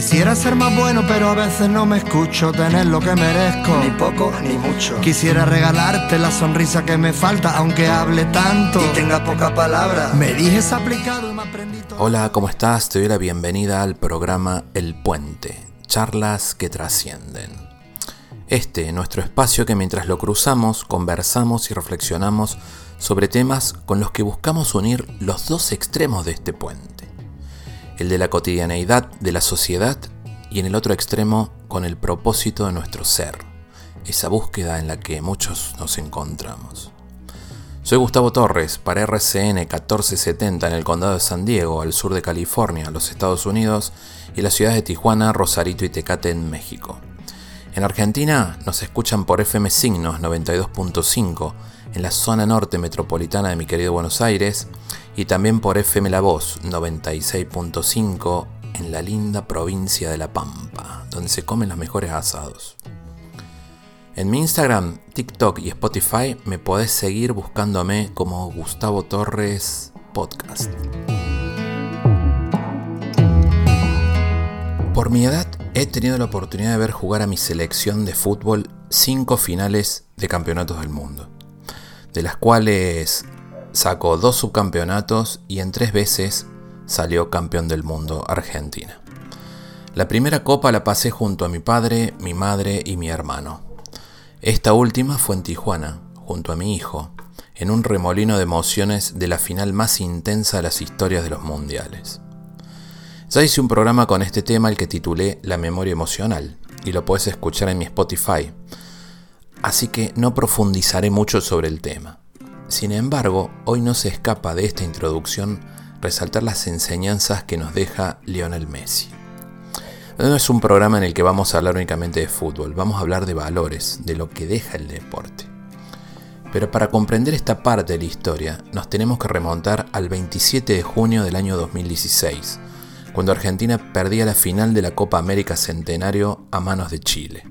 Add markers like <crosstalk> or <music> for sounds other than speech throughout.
Quisiera ser más bueno, pero a veces no me escucho tener lo que merezco. Ni poco ni mucho. Quisiera regalarte la sonrisa que me falta, aunque hable tanto y tenga poca palabra. Me dijes aplicado y me aprendí todo. Hola, ¿cómo estás? Te doy la bienvenida al programa El Puente, charlas que trascienden. Este, nuestro espacio que mientras lo cruzamos, conversamos y reflexionamos sobre temas con los que buscamos unir los dos extremos de este puente. El de la cotidianeidad de la sociedad y en el otro extremo con el propósito de nuestro ser, esa búsqueda en la que muchos nos encontramos. Soy Gustavo Torres para RCN 1470 en el condado de San Diego, al sur de California, los Estados Unidos, y las ciudades de Tijuana, Rosarito y Tecate en México. En Argentina nos escuchan por FM Signos 92.5 en la zona norte metropolitana de mi querido Buenos Aires y también por FM La Voz 96.5 en la linda provincia de La Pampa, donde se comen los mejores asados. En mi Instagram, TikTok y Spotify me podés seguir buscándome como Gustavo Torres Podcast. Por mi edad he tenido la oportunidad de ver jugar a mi selección de fútbol cinco finales de campeonatos del mundo, de las cuales sacó dos subcampeonatos y en tres veces salió campeón del mundo Argentina. La primera copa la pasé junto a mi padre, mi madre y mi hermano. Esta última fue en Tijuana, junto a mi hijo, en un remolino de emociones de la final más intensa de las historias de los mundiales. Ya hice un programa con este tema el que titulé La memoria emocional y lo puedes escuchar en mi Spotify, así que no profundizaré mucho sobre el tema. Sin embargo, hoy no se escapa de esta introducción resaltar las enseñanzas que nos deja Lionel Messi. No es un programa en el que vamos a hablar únicamente de fútbol, vamos a hablar de valores, de lo que deja el deporte. Pero para comprender esta parte de la historia, nos tenemos que remontar al 27 de junio del año 2016, cuando Argentina perdía la final de la Copa América Centenario a manos de Chile.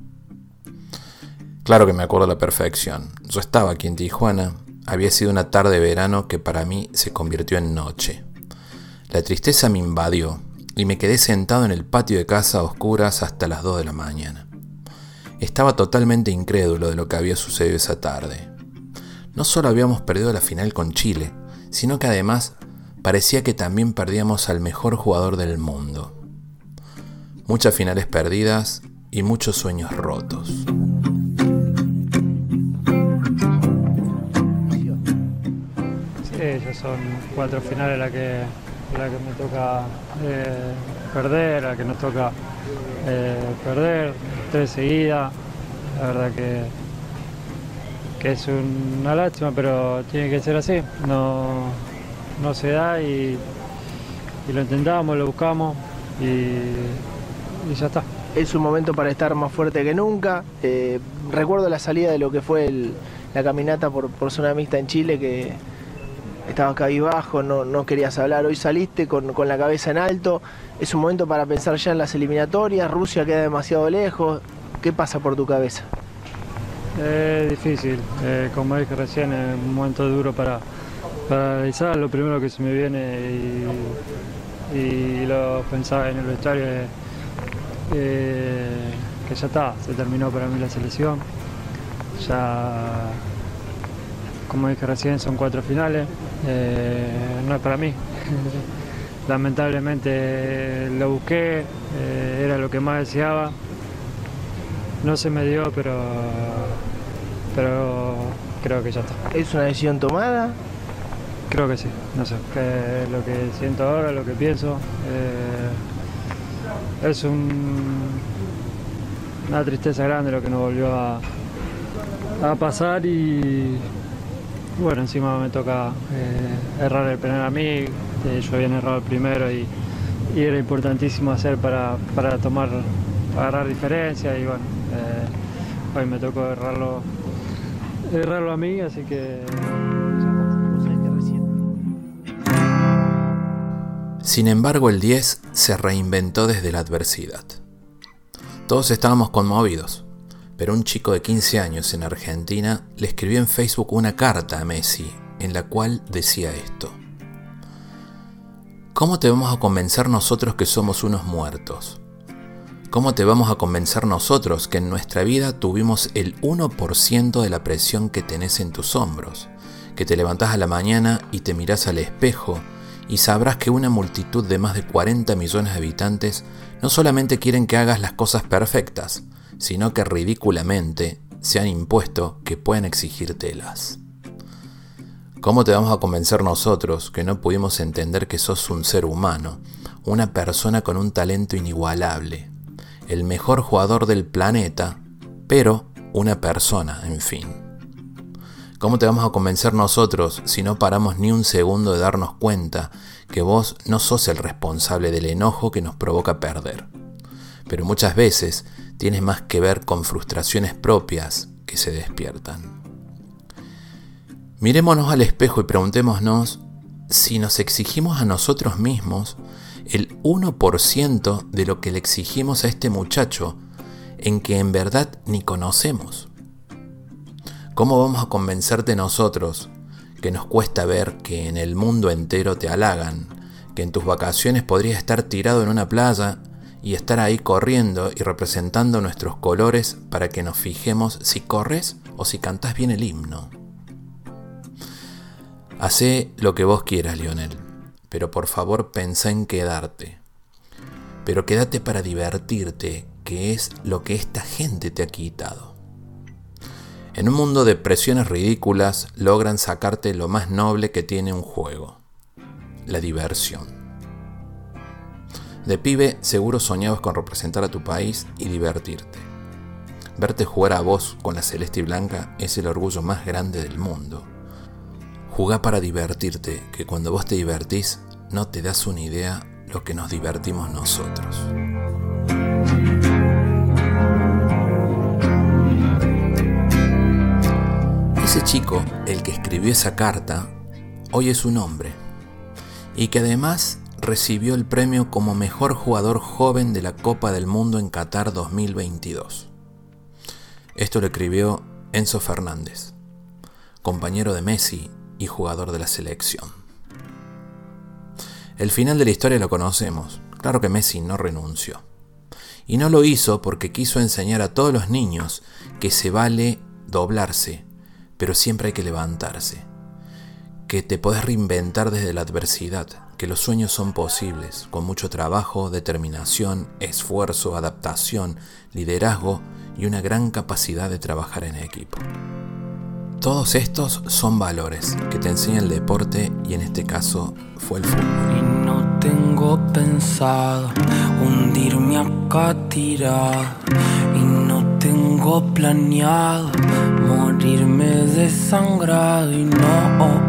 Claro que me acuerdo a la perfección. Yo estaba aquí en Tijuana, había sido una tarde de verano que para mí se convirtió en noche. La tristeza me invadió y me quedé sentado en el patio de casa a oscuras hasta las 2 de la mañana. Estaba totalmente incrédulo de lo que había sucedido esa tarde. No solo habíamos perdido la final con Chile, sino que además parecía que también perdíamos al mejor jugador del mundo. Muchas finales perdidas y muchos sueños rotos. Son cuatro finales las que, la que me toca eh, perder, la que nos toca eh, perder, tres seguidas. La verdad que, que es una lástima, pero tiene que ser así. No, no se da y, lo intentamos, lo buscamos y, y, ya está. Es un momento para estar más fuerte que nunca. Eh, recuerdo la salida de lo que fue la caminata por, por zona mixta en Chile, que estabas cabizbajo, no, no querías hablar. Hoy saliste con, con, la cabeza en alto. Es un momento para pensar ya en las eliminatorias. Rusia queda demasiado lejos. ¿Qué pasa por tu cabeza? Es eh, difícil. Eh, como dije recién, es un momento duro para para analizar, lo primero que se me viene y, lo pensaba en el vestuario es eh, que ya está, se terminó para mí la selección. Ya, como dije recién, son cuatro finales, eh, no es para mí. <laughs> Lamentablemente lo busqué, eh, era lo que más deseaba. No se me dio, pero, pero creo que ya está. ¿Es una decisión tomada? Creo que sí, no sé, que lo que siento ahora, lo que pienso. Eh, es un, una tristeza grande lo que nos volvió a, a pasar y bueno, encima me toca eh, errar el penal a mí, eh, yo había errado el primero y, era importantísimo hacer para, para, tomar, agarrar diferencia y bueno, eh, hoy me tocó errarlo, errarlo a mí, así que... Sin embargo, el 10 se reinventó desde la adversidad. Todos estábamos conmovidos, pero un chico de 15 años en Argentina le escribió en Facebook una carta a Messi en la cual decía esto. ¿Cómo te vamos a convencer nosotros que somos unos muertos? ¿Cómo te vamos a convencer nosotros que en nuestra vida tuvimos el 1% de la presión que tenés en tus hombros? Que te levantás a la mañana y te mirás al espejo y sabrás que una multitud de más de 40 millones de habitantes no solamente quieren que hagas las cosas perfectas, sino que ridículamente se han impuesto que pueden exigírtelas. ¿Cómo te vamos a convencer nosotros que no pudimos entender que sos un ser humano, una persona con un talento inigualable, el mejor jugador del planeta, pero una persona, en fin? ¿Cómo te vamos a convencer nosotros si no paramos ni un segundo de darnos cuenta que vos no sos el responsable del enojo que nos provoca perder? Pero muchas veces tienes más que ver con frustraciones propias que se despiertan. Mirémonos al espejo y preguntémonos si nos exigimos a nosotros mismos el 1% de lo que le exigimos a este muchacho en que en verdad ni conocemos. ¿Cómo vamos a convencerte nosotros que nos cuesta ver que en el mundo entero te halagan, que en tus vacaciones podrías estar tirado en una playa y estar ahí corriendo y representando nuestros colores para que nos fijemos si corres o si cantas bien el himno? Hacé lo que vos quieras, Lionel, pero por favor pensá en quedarte. Pero quédate para divertirte, que es lo que esta gente te ha quitado. En un mundo de presiones ridículas logran sacarte lo más noble que tiene un juego, la diversión. De pibe seguro soñabas con representar a tu país y divertirte. Verte jugar a vos con la celeste y blanca es el orgullo más grande del mundo. Jugá para divertirte, que cuando vos te divertís no te das una idea lo que nos divertimos nosotros. Ese chico, el que escribió esa carta, hoy es un hombre y que además recibió el premio como mejor jugador joven de la Copa del Mundo en Qatar 2022. Esto lo escribió Enzo Fernández, compañero de Messi y jugador de la selección. El final de la historia lo conocemos. Claro que Messi no renunció. Y no lo hizo porque quiso enseñar a todos los niños que se vale doblarse, pero siempre hay que levantarse. Que te podés reinventar desde la adversidad, que los sueños son posibles, con mucho trabajo, determinación, esfuerzo, adaptación, liderazgo y una gran capacidad de trabajar en equipo. Todos estos son valores que te enseña el deporte y en este caso fue el fútbol. Y no tengo pensado hundirme acá tirado. Y no tengo planeado morirme desangrado. Y no, oh,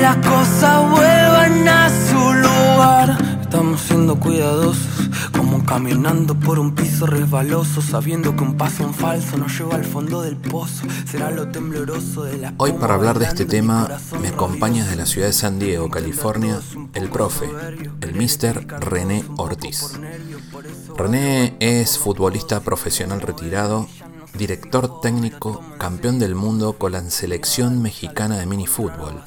Las cosas vuelvan a su lugar. Estamos siendo cuidadosos como caminando por un piso resbaloso, sabiendo que un paso en falso nos lleva al fondo del pozo. Será lo tembloroso de la. Hoy para hablar de este tema me acompaña desde la ciudad de San Diego, California, el profe, el mister René Ortiz. René es futbolista profesional retirado, director técnico, campeón del mundo con la selección mexicana de minifútbol,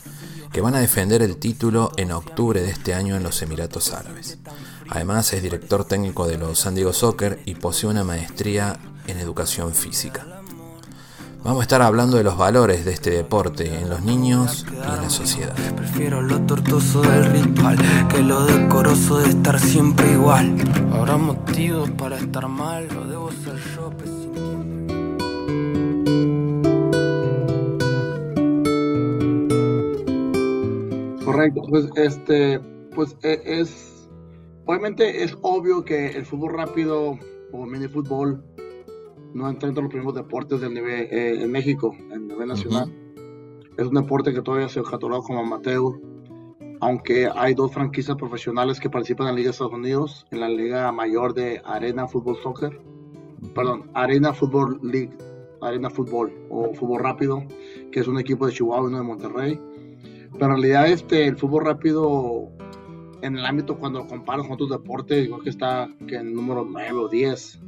que van a defender el título en octubre de este año en los Emiratos Árabes. Además es director técnico de los San Diego Soccer y posee una maestría en educación física. Vamos a estar hablando de los valores de este deporte en los niños y en la sociedad. Prefiero lo tortuoso del ritual que lo decoroso de estar siempre igual. Habrá motivos para estar mal, lo debo ser yo. Correcto, pues este, pues e- es, obviamente es obvio que el fútbol rápido o mini fútbol no entra entre los primeros deportes del nivel, eh, en México, en nivel nacional. Es un deporte que todavía se ha catalogado como amateur. aunque hay dos franquicias profesionales que participan en la Liga de Estados Unidos, en la Liga Mayor de Arena Fútbol Soccer, perdón, Arena Fútbol League, Arena Fútbol o Fútbol Rápido, que es un equipo de Chihuahua y uno de Monterrey. Pero en realidad este, el fútbol rápido en el ámbito cuando lo comparas con otros deportes, creo que está que en número 9 o 10,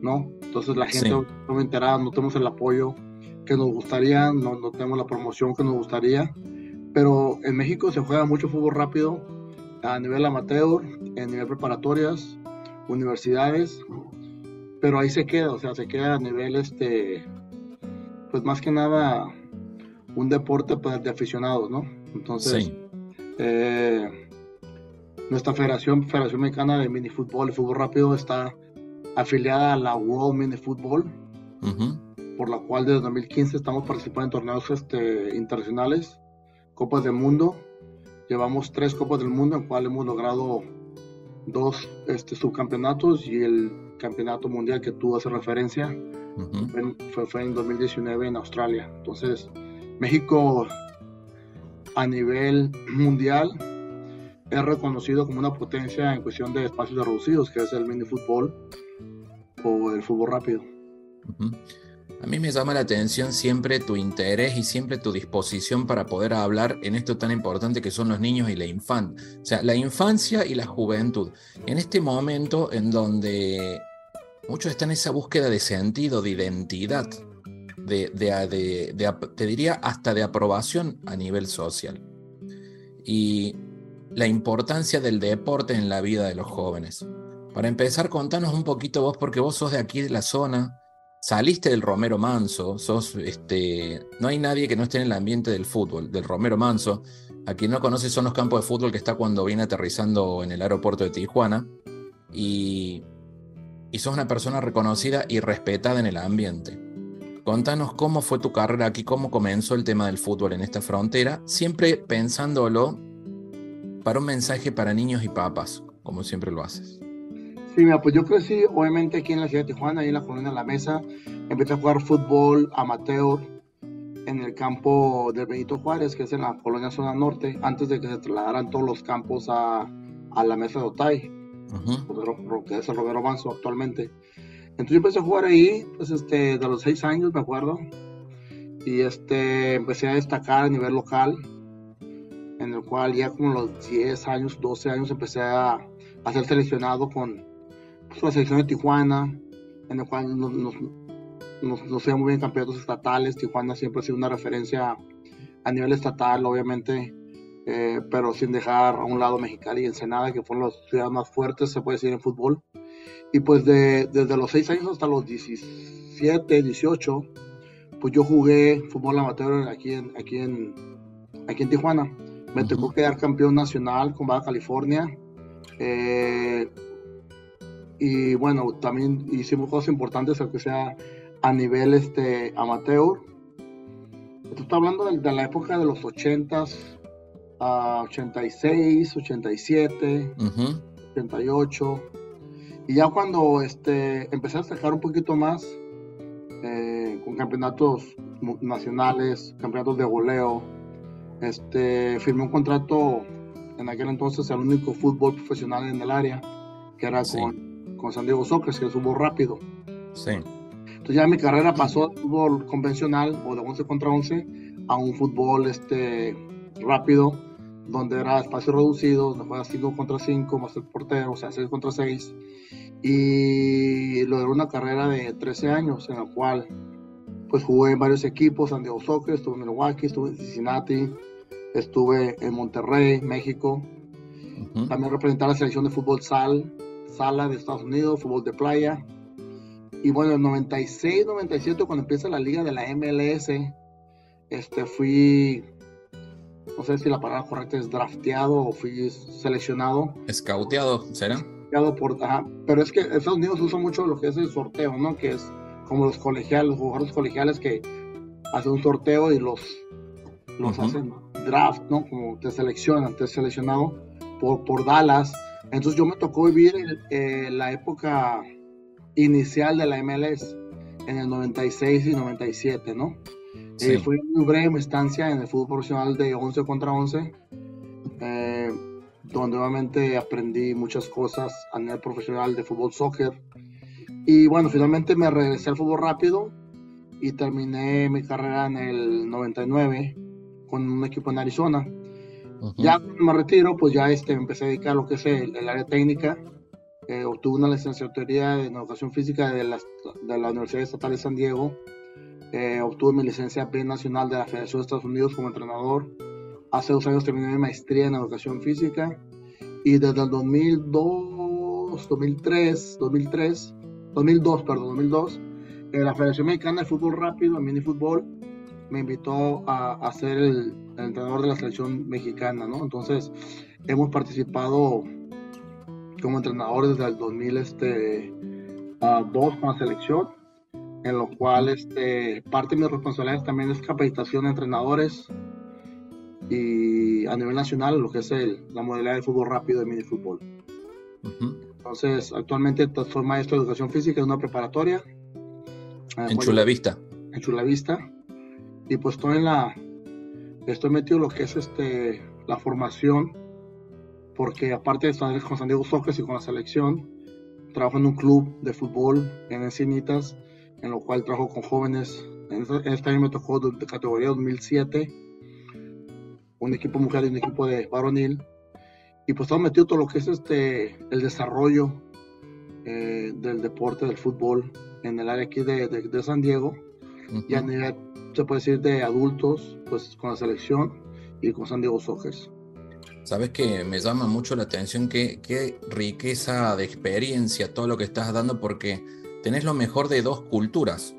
¿no? Entonces la gente no me enterada, no tenemos el apoyo que nos gustaría, no, no tenemos la promoción que nos gustaría, pero en México se juega mucho fútbol rápido a nivel amateur, en nivel preparatorias, universidades, pero ahí se queda, o sea, se queda a nivel este, pues más que nada un deporte pues, de aficionados, ¿no? Entonces, eh, nuestra federación, Federación Mexicana de Minifútbol y Fútbol Rápido, está afiliada a la World Mini Football, por la cual desde 2015 estamos participando en torneos este, internacionales, Copas del Mundo. Llevamos tres Copas del Mundo, en cual hemos logrado dos este, subcampeonatos y el campeonato mundial que tú haces referencia fue, fue, en 2019 en Australia. Entonces, México a nivel mundial es reconocido como una potencia en cuestión de espacios reducidos, que es el mini fútbol o el fútbol rápido. A mí me llama la atención siempre tu interés y siempre tu disposición para poder hablar en esto tan importante que son los niños y la infancia. O sea, la infancia y la juventud. En este momento en donde muchos están en esa búsqueda de sentido, de identidad, de, de, te diría hasta de aprobación a nivel social. Y la importancia del deporte en la vida de los jóvenes. Para empezar, contanos un poquito vos, porque vos sos de aquí de la zona, saliste del Romero Manso, sos, este, no hay nadie que no esté en el ambiente del fútbol, del Romero Manso. A quien no conoce son los campos de fútbol que está cuando viene aterrizando en el aeropuerto de Tijuana. Y, y sos una persona reconocida y respetada en el ambiente. Contanos cómo fue tu carrera aquí, cómo comenzó el tema del fútbol en esta frontera, siempre pensándolo para un mensaje para niños y papas, como siempre lo haces. Sí, mira, pues yo crecí obviamente aquí en la ciudad de Tijuana, ahí en la colonia La Mesa. Empecé a jugar fútbol amateur en el campo de Benito Juárez, que es en la colonia zona norte, antes de que se trasladaran todos los campos a, a la Mesa de Otay, que es el Romero Manso actualmente. Entonces yo empecé a jugar ahí, pues este, de los seis años, me acuerdo. Y este, empecé a destacar a nivel local, en el cual ya como los 10 años, 12 años, empecé a, a ser seleccionado con pues, la selección de Tijuana, en el cual nos, nos, nos, muy bien campeonatos estatales. Tijuana siempre ha sido una referencia a nivel estatal, obviamente, eh, pero sin dejar a un lado Mexicali y Ensenada, que fueron las ciudades más fuertes, se puede decir, en fútbol. Y pues de, desde los 6 años hasta los 17, 18, pues yo jugué fútbol amateur aquí en, aquí en, aquí en Tijuana. Me tocó quedar campeón nacional con Baja California. Eh, y bueno, también hicimos cosas importantes, aunque sea a nivel este, amateur. Esto está hablando de, la época de los 80s, a 86, 87, 88. Y ya cuando este, empecé a destacar un poquito más eh, con campeonatos nacionales, campeonatos de goleo, este, firmé un contrato en aquel entonces el único fútbol profesional en el área, que era con, con, San Diego Soccer, que es fútbol rápido. Sí. Entonces ya mi carrera pasó de fútbol convencional o de 11 contra 11 a un fútbol este, rápido, donde era espacio reducido, donde juegas 5 contra 5, más el portero, o sea, 6 contra 6 y logré una carrera de 13 años en la cual pues jugué en varios equipos, San Diego Soccer, estuve en Milwaukee, estuve en Cincinnati, estuve en Monterrey, México. También representé a la selección de fútbol sal, sala de Estados Unidos, fútbol de playa. Y bueno, en 96, 97, cuando empieza la liga de la MLS, este, fui, no sé si la palabra correcta es drafteado o fui seleccionado. Escauteado, ¿será? por, pero es que Estados Unidos usa mucho lo que es el sorteo, ¿no? Que es como los colegiales, los jugadores colegiales que hacen un sorteo y los, los hacen draft, ¿no? Como te seleccionan, te seleccionado por, por Dallas. Entonces yo me tocó vivir eh, la época inicial de la MLS, en el 96 y 97, ¿no? Eh, fue muy breve mi estancia en el fútbol profesional de 11 contra 11 eh, donde obviamente aprendí muchas cosas a nivel profesional de fútbol, soccer. Y bueno, finalmente me regresé al fútbol rápido y terminé mi carrera en el 99 con un equipo en Arizona. Ya cuando me retiro, pues ya este, me empecé a dedicar a lo que es el, área técnica. Eh, obtuve una licenciatura en educación física de la, de la Universidad Estatal de San Diego. Eh, obtuve mi licencia B nacional de la Federación de Estados Unidos como entrenador. Hace dos años terminé mi maestría en educación física. Y desde el 2002, 2003, 2003, 2002, perdón, 2002, eh, la Federación Mexicana de Fútbol Rápido, mini fútbol, me invitó a, a ser el, entrenador de la selección mexicana, ¿no? Entonces, hemos participado como entrenador desde el 2002 este, con la selección, en lo cual este, parte de mis responsabilidades también es capacitación de entrenadores y a nivel nacional lo que es el, la modalidad de fútbol rápido de mini fútbol. Entonces, actualmente soy maestro de educación física en una preparatoria. En Chulavista. En Chulavista. Y pues estoy en la, estoy metido en lo que es este, la formación, porque aparte de estar con San Diego Soccer y con la selección, trabajo en un club de fútbol en Encinitas, en lo cual trabajo con jóvenes. En este año me tocó de categoría 2007, un equipo mujer y un equipo de varonil. Y pues estamos metido todo lo que es este, el desarrollo eh, del deporte, del fútbol, en el área aquí de, de, San Diego. Y a nivel se puede decir, de adultos, pues con la selección y con San Diego Soccer. Sabes que me llama mucho la atención qué, qué riqueza de experiencia todo lo que estás dando porque tenés lo mejor de dos culturas.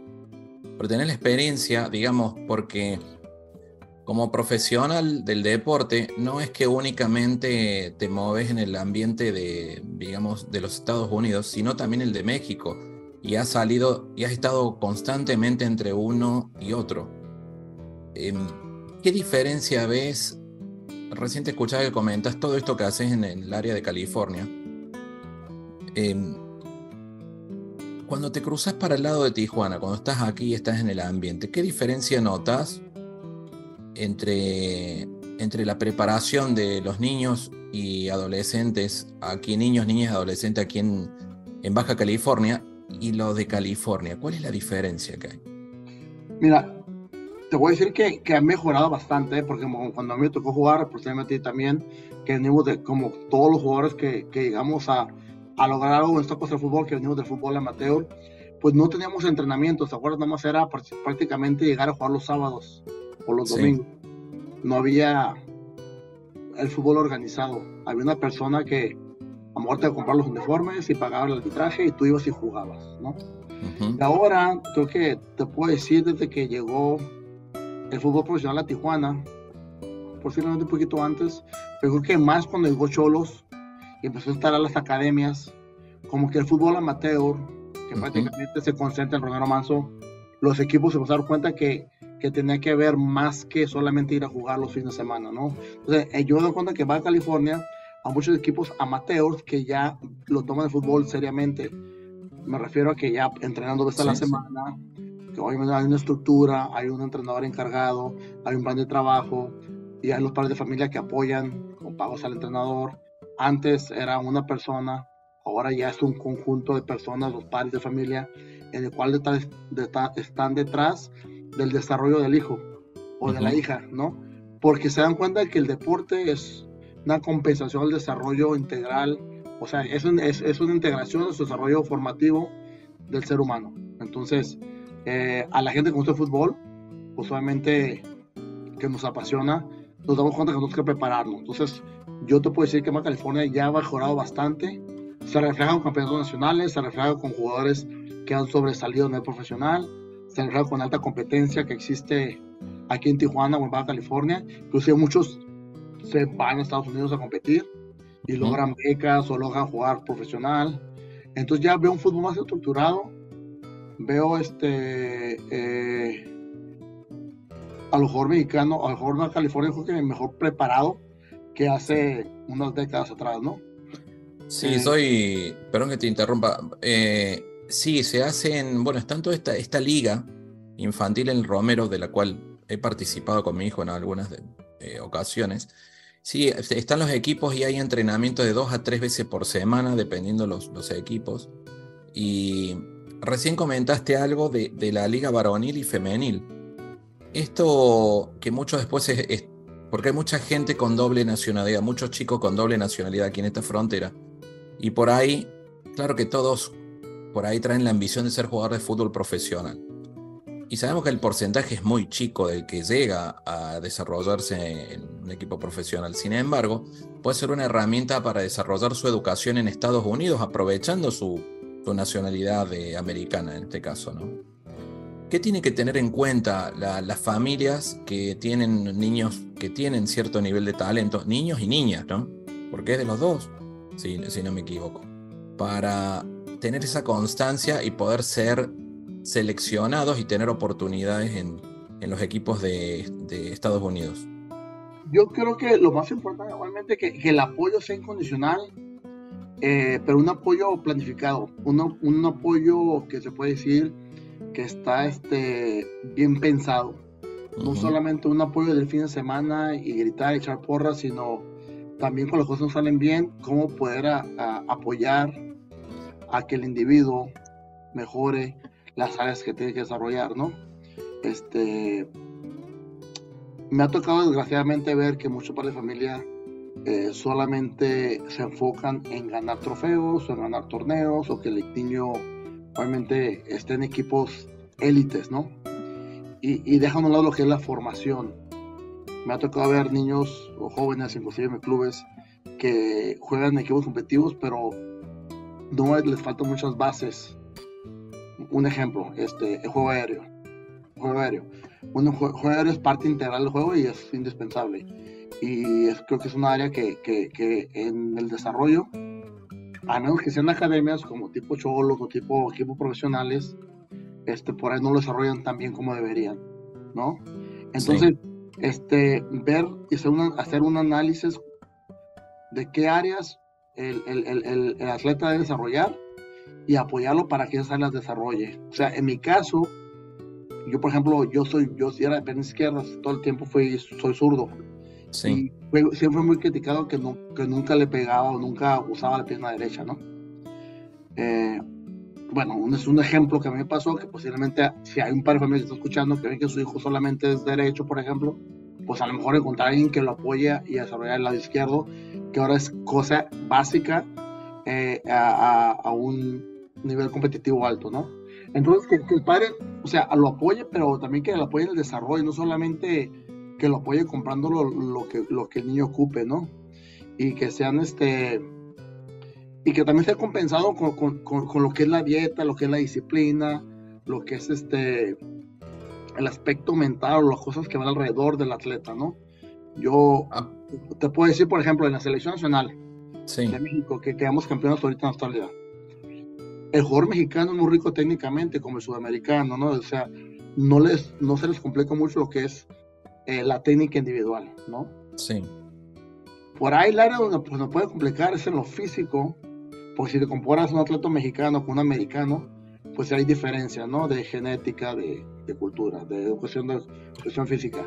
Pero tenés la experiencia, digamos, porque como profesional del deporte, no es que únicamente te mueves en el ambiente de, digamos, de los Estados Unidos, sino también el de México y has salido y has estado constantemente entre uno y otro. Em, ¿Qué diferencia ves? Recién te escuchaba que comentas todo esto que haces en el área de California. Em, cuando te cruzas para el lado de Tijuana, cuando estás aquí y estás en el ambiente, ¿qué diferencia notas entre, entre la preparación de los niños y adolescentes, aquí niños, niñas, adolescentes aquí en, Baja California, y lo de California? ¿Cuál es la diferencia que hay? Mira, te voy a decir que, ha mejorado bastante, porque cuando a mí me tocó jugar, posiblemente también, que venimos de como todos los jugadores que, que llegamos a, a, lograr algo en esta cosa del fútbol, que venimos del fútbol amateur, pues no teníamos entrenamientos, ¿te acuerdas? Nada más era prácticamente llegar a jugar los sábados o los domingos. No había el fútbol organizado. Había una persona que, a lo mejor te comprar los uniformes y pagaba el arbitraje y tú ibas y jugabas, ¿no? y ahora creo que te puedo decir desde que llegó el fútbol profesional a Tijuana, posiblemente un poquito antes, pero creo que más cuando llegó Cholos empezó a estar a las academias, como que el fútbol amateur, que prácticamente se concentra en Ronaldo Manso, los equipos se dar cuenta que, que tenía que ver más que solamente ir a jugar los fines de semana, ¿no? Entonces, eh, yo me doy cuenta que va a California a muchos equipos amateurs que ya lo toman el fútbol seriamente. Me refiero a que ya entrenando dos a la semana, que hoy hay una estructura, hay un entrenador encargado, hay un plan de trabajo y hay los padres de familia que apoyan con pagos al entrenador. Antes era una persona, ahora ya es un conjunto de personas, los padres de familia, en el cual están detrás del desarrollo del hijo o de la hija, ¿no? Porque se dan cuenta de que el deporte es una compensación al desarrollo integral, o sea, es, es, una integración de su desarrollo formativo del ser humano. Entonces, eh, a la gente que gusta el fútbol, pues obviamente que nos apasiona, nos damos cuenta que tenemos que prepararnos. Entonces, yo te puedo decir que Baja California ya ha mejorado bastante. Se refleja con campeonatos nacionales, se refleja con jugadores que han sobresalido en el profesional, se refleja con alta competencia que existe aquí en Tijuana o en Baja California. Inclusive muchos se van a Estados Unidos a competir y logran becas o logran jugar profesional. Entonces ya veo un fútbol más estructurado, veo este eh, a lo mejor mexicano, a lo mejor California creo que mejor preparado que hace unas décadas atrás, ¿no? Sí, eh, soy, perdón que te interrumpa, eh, sí, se hacen, bueno, es tanto esta, esta liga infantil en Romero, de la cual he participado con mi hijo en algunas ocasiones, Sí, están los equipos y hay entrenamiento de dos a tres veces por semana, dependiendo los, los equipos. Y recién comentaste algo de, la liga varonil y femenil. Esto que mucho después es, porque hay mucha gente con doble nacionalidad, muchos chicos con doble nacionalidad aquí en esta frontera. Y por ahí, claro que todos por ahí traen la ambición de ser jugador de fútbol profesional. Y sabemos que el porcentaje es muy chico del que llega a desarrollarse en un equipo profesional. Sin embargo, puede ser una herramienta para desarrollar su educación en Estados Unidos, aprovechando su, nacionalidad americana en este caso. ¿no? ¿Qué tiene que tener en cuenta las familias que tienen niños que tienen cierto nivel de talento, niños y niñas, ¿no? Porque es de los dos, si, no me equivoco, para tener esa constancia y poder ser seleccionados y tener oportunidades en, los equipos de, Estados Unidos? Yo creo que lo más importante igualmente es que, el apoyo sea incondicional, eh, pero un apoyo planificado, un apoyo que se puede decir que está este, bien pensado. No solamente un apoyo del fin de semana y gritar, echar porras, sino también con las cosas no salen bien, cómo poder apoyar a que el individuo mejore, las áreas que tiene que desarrollar, ¿no? Este, me ha tocado desgraciadamente ver que muchos padres de familia eh, solamente se enfocan en ganar trofeos o en ganar torneos o que el niño obviamente esté en equipos élites, ¿no? Y, y dejan a un lado lo que es la formación. Me ha tocado ver niños o jóvenes, inclusive en clubes, que juegan en equipos competitivos, pero no les faltan muchas bases un ejemplo, este, el juego aéreo. juego aéreo. Bueno, el juego aéreo es parte integral del juego y es indispensable. Y creo que es un área que, que, en el desarrollo, a menos que sean academias como tipo Cholos o tipo equipos profesionales, este, por ahí no lo desarrollan tan bien como deberían, ¿no? Entonces, este, ver y hacer, hacer un análisis de qué áreas el, el, el, el atleta debe desarrollar y apoyarlo para que esas las desarrolle. O sea, en mi caso, yo por ejemplo, yo soy, yo era de pierna izquierda, todo el tiempo fui, soy zurdo. Sí. Y siempre muy criticado que, no, que nunca le pegaba o nunca usaba la pierna derecha, ¿no? Eh, bueno, es un ejemplo que a mí me pasó, que posiblemente si hay un par de familias que está escuchando que ven que su hijo solamente es derecho, por ejemplo, pues a lo mejor encontrar a alguien que lo apoye y desarrollar el lado izquierdo, que ahora es cosa básica eh, a, a, un nivel competitivo alto, ¿no? Entonces, que, el padre, o sea, lo apoye, pero también que lo apoye en el desarrollo, no solamente que lo apoye comprando lo, que, lo que el niño ocupe, ¿no? Y que sean, este, y que también sea compensado con, con, con, lo que es la dieta, lo que es la disciplina, lo que es, este, el aspecto mental o las cosas que van alrededor del atleta, ¿no? Yo ah. te puedo decir, por ejemplo, en la selección nacional de México, que quedamos campeones ahorita en Australia el jugador mexicano es muy rico técnicamente como el sudamericano, ¿no? O sea, no, les, no se les complica mucho lo que es eh, la técnica individual, ¿no? Sí. Por ahí el área donde pues, nos puede complicar es en lo físico, porque si te comparas un atleta mexicano con un americano, pues hay diferencia, ¿no? De genética, de, de cultura, de educación, de educación física.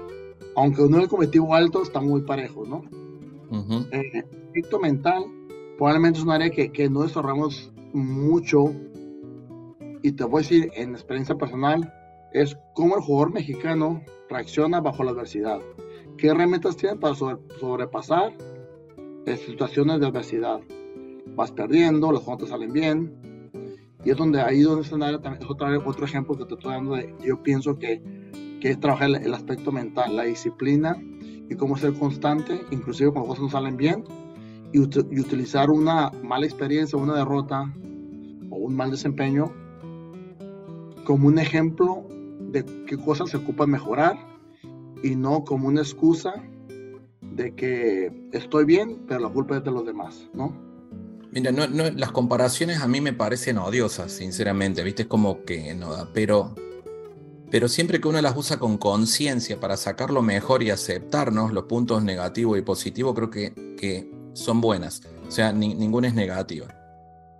Aunque uno el cometido alto, está muy parejo, ¿no? Uh mental, probablemente es un área que, que no desarrollamos mucho, y te voy a decir en experiencia personal, es cómo el jugador mexicano reacciona bajo la adversidad. ¿Qué herramientas tiene para sobrepasar situaciones de adversidad? Vas perdiendo, los juegos te salen bien. Y es donde ahí donde es otra, otro ejemplo que te estoy dando. De, yo pienso que, que es trabajar el, aspecto mental, la disciplina y cómo ser constante, inclusive cuando cosas no salen bien, y, utilizar una mala experiencia, una derrota o un mal desempeño como un ejemplo de qué cosas se ocupan mejorar y no como una excusa de que estoy bien, pero la culpa es de los demás, ¿no? Mira, no, las comparaciones a mí me parecen odiosas, sinceramente, ¿viste? Es como que no da, pero, pero siempre que uno las usa con conciencia para sacar lo mejor y aceptarnos los puntos negativos y positivos, creo que, que son buenas. O sea, ninguna es negativa.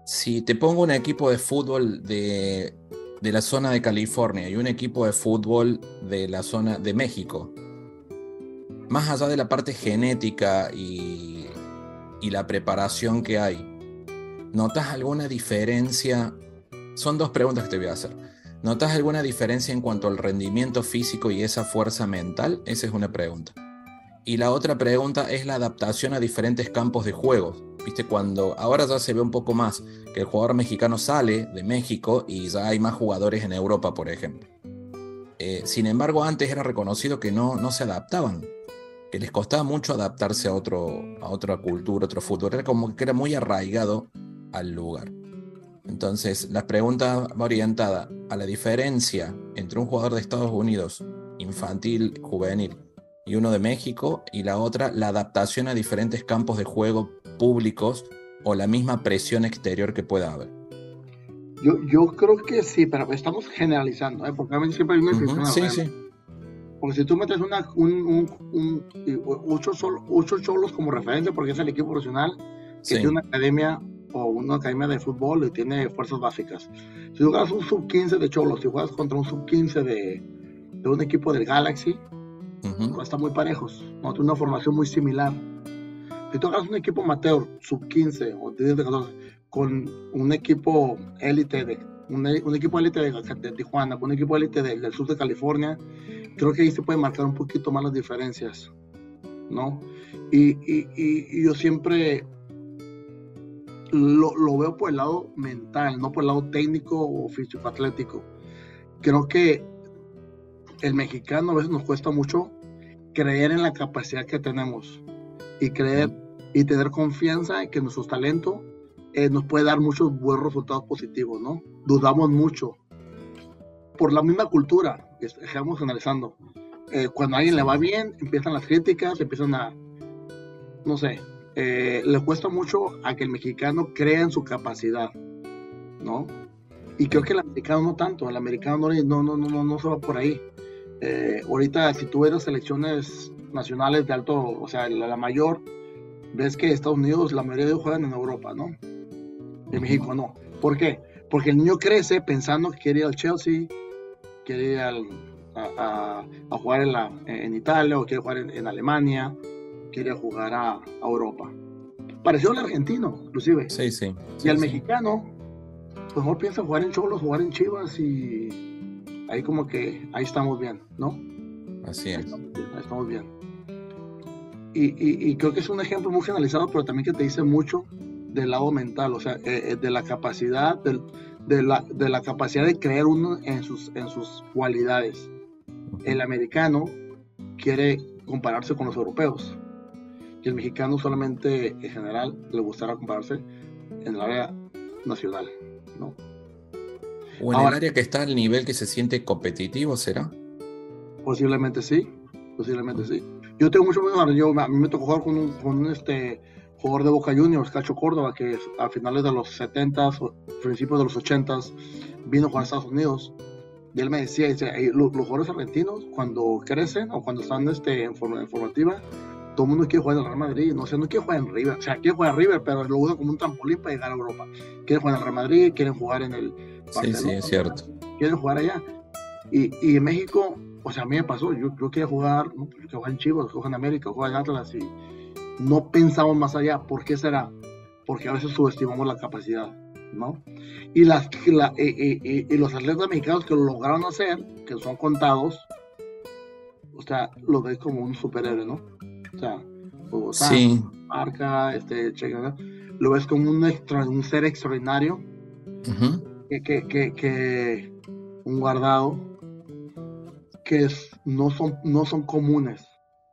Si te pongo un equipo de fútbol de, de, la zona de California y un equipo de fútbol de la zona de México, más allá de la parte genética y, y la preparación que hay, ¿notas alguna diferencia? Son dos preguntas que te voy a hacer. ¿Notas alguna diferencia en cuanto al rendimiento físico y esa fuerza mental? Esa es una pregunta. Y la otra pregunta es la adaptación a diferentes campos de juego. Viste, cuando ahora ya se ve un poco más que el jugador mexicano sale de México y ya hay más jugadores en Europa, por ejemplo. Eh, sin embargo, antes era reconocido que no, no se adaptaban, que les costaba mucho adaptarse a, otro, a otra cultura, otro fútbol. Era como que era muy arraigado al lugar. Entonces, la pregunta va orientada a la diferencia entre un jugador de Estados Unidos, infantil, juvenil, y uno de México, y la otra, la adaptación a diferentes campos de juego públicos o la misma presión exterior que pueda haber. Yo, yo creo que sí, pero estamos generalizando, ¿eh? porque a mí siempre hay una uh Sí, sí. Porque si tú metes una, un, un, un, ocho, ocho cholos como referencia, porque es el equipo profesional que tiene una academia o una academia de fútbol y tiene fuerzas básicas. Si juegas un sub-15 de cholos, si juegas contra un sub-15 de, de, un equipo del Galaxy, uh están muy parejos, ¿no? tiene una formación muy similar. Si hagas un equipo amateur sub-15 o de 14 con un equipo élite de un, un, equipo élite de, de, Tijuana, con un equipo élite del sur de California, creo que ahí se puede marcar un poquito más las diferencias, ¿no? Y, y, y yo siempre lo, lo, veo por el lado mental, no por el lado técnico o físico-atlético. Creo que el mexicano a veces nos cuesta mucho creer en la capacidad que tenemos y creer y tener confianza en que nuestro talento eh, nos puede dar muchos buenos resultados positivos, ¿no? Dudamos mucho. Por la misma cultura, estamos analizando. Eh, cuando a alguien le va bien, empiezan las críticas, empiezan a, no sé, eh, le cuesta mucho a que el mexicano crea en su capacidad, ¿no? Y creo que el americano no tanto, el americano no, no, no, no, no se va por ahí. Ahorita, si tú ves las selecciones nacionales de alto, o sea, la, la mayor, ves que Estados Unidos, la mayoría de ellos juegan en Europa, ¿no? de México no. ¿Por qué? Porque el niño crece pensando que quiere ir al Chelsea, quiere ir a, jugar en, la, en, Italia o quiere jugar en, Alemania, quiere jugar a, Europa. Pareció al argentino, inclusive. Sí, sí. y al mexicano, pues mejor piensa jugar en Cholos, jugar en Chivas y ahí como que ahí estamos bien, ¿no? Así es. Ahí estamos bien. Y, y, creo que es un ejemplo muy generalizado, pero también que te dice mucho del lado mental, o sea, eh, eh, de la capacidad, de, la, de la capacidad de creer uno en sus, en sus cualidades. El americano quiere compararse con los europeos y el mexicano solamente en general le gustará compararse en el área nacional, ¿no? O en el área que está al nivel que se siente competitivo, ¿será? Posiblemente sí, posiblemente sí. Yo tengo mucho miedo, yo, a mí me tocó jugar con un, con un este, jugador de Boca Juniors, Cacho Córdoba, que a finales de los 70s, principios de los 80s, vino a jugar a Estados Unidos. Y él me decía, los, jugadores argentinos, cuando crecen o cuando están este, en, forma, formativa, todo el mundo quiere jugar en el Real Madrid, no, sé, no quiere jugar en River, o sea, quiere jugar en River, pero lo usa como un trampolín para llegar a Europa. Quieren jugar en el Real Madrid, quieren jugar en el Sí, sí, es cierto. Quieren jugar allá. Y, y en México, o sea, a mí me pasó, yo, yo quería jugar, ¿no? yo quería jugar en Chivas, en América, jugar en Atlas y no pensamos más allá. ¿Por qué será? Porque a veces subestimamos la capacidad, ¿no? Y, las, y, los atletas mexicanos que lo lograron hacer, que son contados, o sea, lo ves como un superhéroe, ¿no? O sea, sí. marca, este, lo ves como un, extra, un ser extraordinario, que, que, que, un guardado, que es, no, son, no son comunes,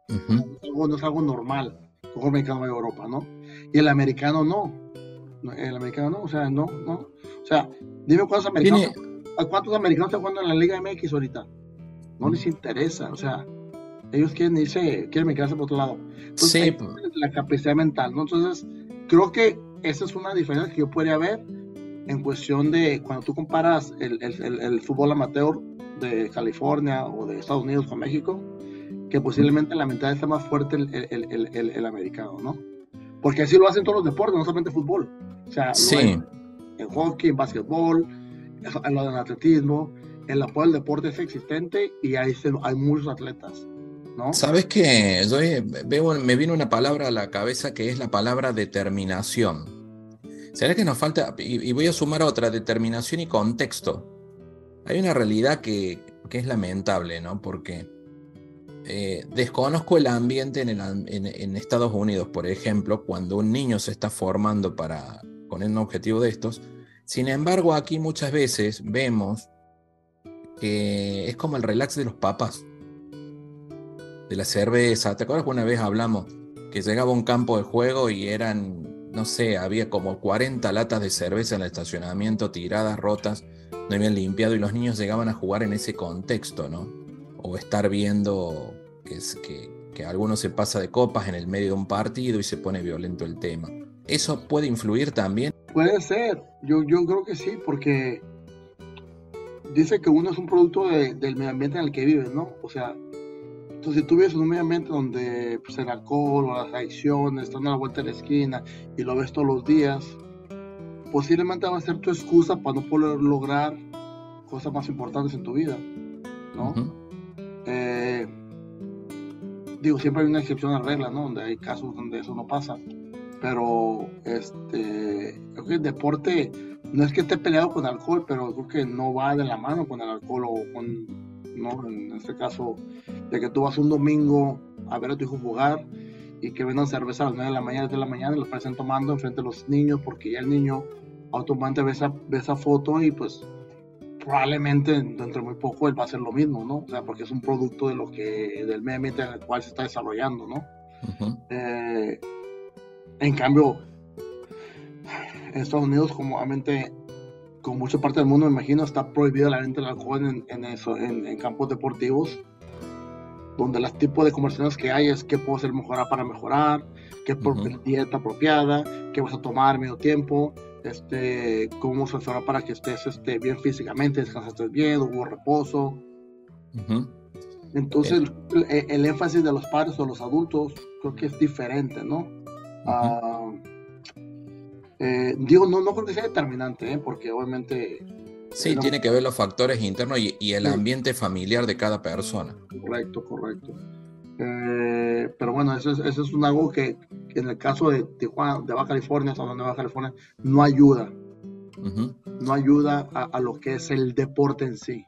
no es algo normal mejor mexicano de Europa, ¿no? Y el americano no. El americano no, o sea, no, no. O sea, dime cuántos americanos, cuántos americanos están jugando en la Liga MX ahorita. No les interesa, o sea, ellos quieren irse, quieren meterse por otro lado. Entonces, sí. Pues. la capacidad mental, ¿no? Entonces, creo que esa es una diferencia que yo podría ver en cuestión de cuando tú comparas el, el, el fútbol amateur de California o de Estados Unidos con México que posiblemente la mentalidad está más fuerte el, el, el, el, americano, ¿no? Porque así lo hacen todos los deportes, no solamente fútbol. O sea, sí. en, hockey, en básquetbol, en lo del atletismo, el apoyo al deporte es existente y hay, hay muchos atletas. ¿no? ¿Sabes qué? Yo veo, me viene una palabra a la cabeza que es la palabra determinación. ¿Será que nos falta, y, voy a sumar otra, determinación y contexto? Hay una realidad que, es lamentable, ¿no? Porque eh, desconozco el ambiente en, Estados Unidos, por ejemplo, cuando un niño se está formando para, con un objetivo de estos. Sin embargo, aquí muchas veces vemos que es como el relax de los papás, de la cerveza. ¿Te acuerdas que una vez hablamos que llegaba un campo de juego y eran, no sé, había como 40 latas de cerveza en el estacionamiento, tiradas, rotas, no habían limpiado y los niños llegaban a jugar en ese contexto, ¿no? O estar viendo que, es, que, que alguno se pasa de copas en el medio de un partido y se pone violento el tema. ¿Eso puede influir también? Puede ser, yo, yo creo que sí, porque dice que uno es un producto del medio ambiente en el que vive, ¿no? O sea, entonces si tú vives en un medio ambiente donde pues, el alcohol o las adicciones están a la vuelta de la esquina y lo ves todos los días, posiblemente va a ser tu excusa para no poder lograr cosas más importantes en tu vida, ¿no? Eh, digo, siempre hay una excepción a la regla, ¿no? Donde hay casos donde eso no pasa. Pero, este, creo que el deporte no es que esté peleado con alcohol, pero creo que no va de la mano con el alcohol o con, ¿no? En este caso, de que tú vas un domingo a ver a tu hijo jugar y que vendan cerveza a las 9 de la mañana, de la mañana y lo parecen tomando enfrente de los niños porque ya el niño automáticamente ve esa, ve esa foto y pues probablemente dentro de muy poco él va a hacer lo mismo, ¿no? O sea, porque es un producto de lo que, del medio ambiente en el cual se está desarrollando, ¿no? eh, en cambio, en Estados Unidos, como obviamente, con mucha parte del mundo, me imagino, está prohibida la venta del alcohol en, en eso, en, campos deportivos, donde los tipos de conversaciones que hay es qué puedo hacer mejorar para mejorar, qué por dieta apropiada, qué vas a tomar medio tiempo, este, cómo hacer para que estés este, bien físicamente, descansaste bien, hubo reposo. Entonces, el, el, énfasis de los padres o los adultos creo que es diferente, ¿no? Eh, digo, no, no creo que sea determinante, ¿eh? porque obviamente... Sí, tiene que ver los factores internos y, el ambiente familiar de cada persona. Correcto, correcto. Eh, pero bueno, eso es, eso es un algo que, en el caso de Tijuana, de Baja California, San de Baja California, no ayuda. No ayuda a, lo que es el deporte en sí.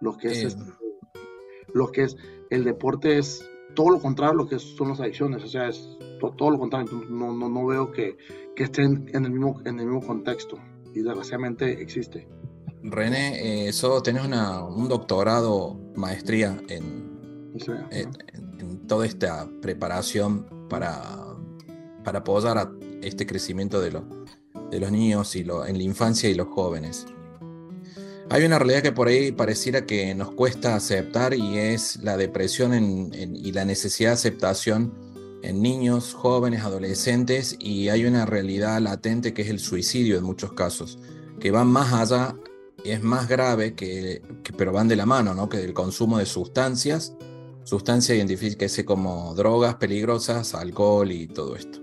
Lo que es, este, lo que es el deporte es todo lo contrario a lo que son las adicciones. O sea, es todo, lo contrario. No, no, no veo que, que, estén en el, mismo, en el mismo contexto. Y desgraciadamente existe. René, eso eh, tenés una, un doctorado, maestría en, en, toda esta preparación para, para apoyar a este crecimiento de, de los niños y lo, en la infancia y los jóvenes. Hay una realidad que por ahí pareciera que nos cuesta aceptar y es la depresión y la necesidad de aceptación en niños, jóvenes, adolescentes y hay una realidad latente que es el suicidio en muchos casos, que van más allá, es más grave, que, pero van de la mano, ¿no? que del consumo de sustancias, sustancias identifíquese como drogas peligrosas, alcohol y todo esto.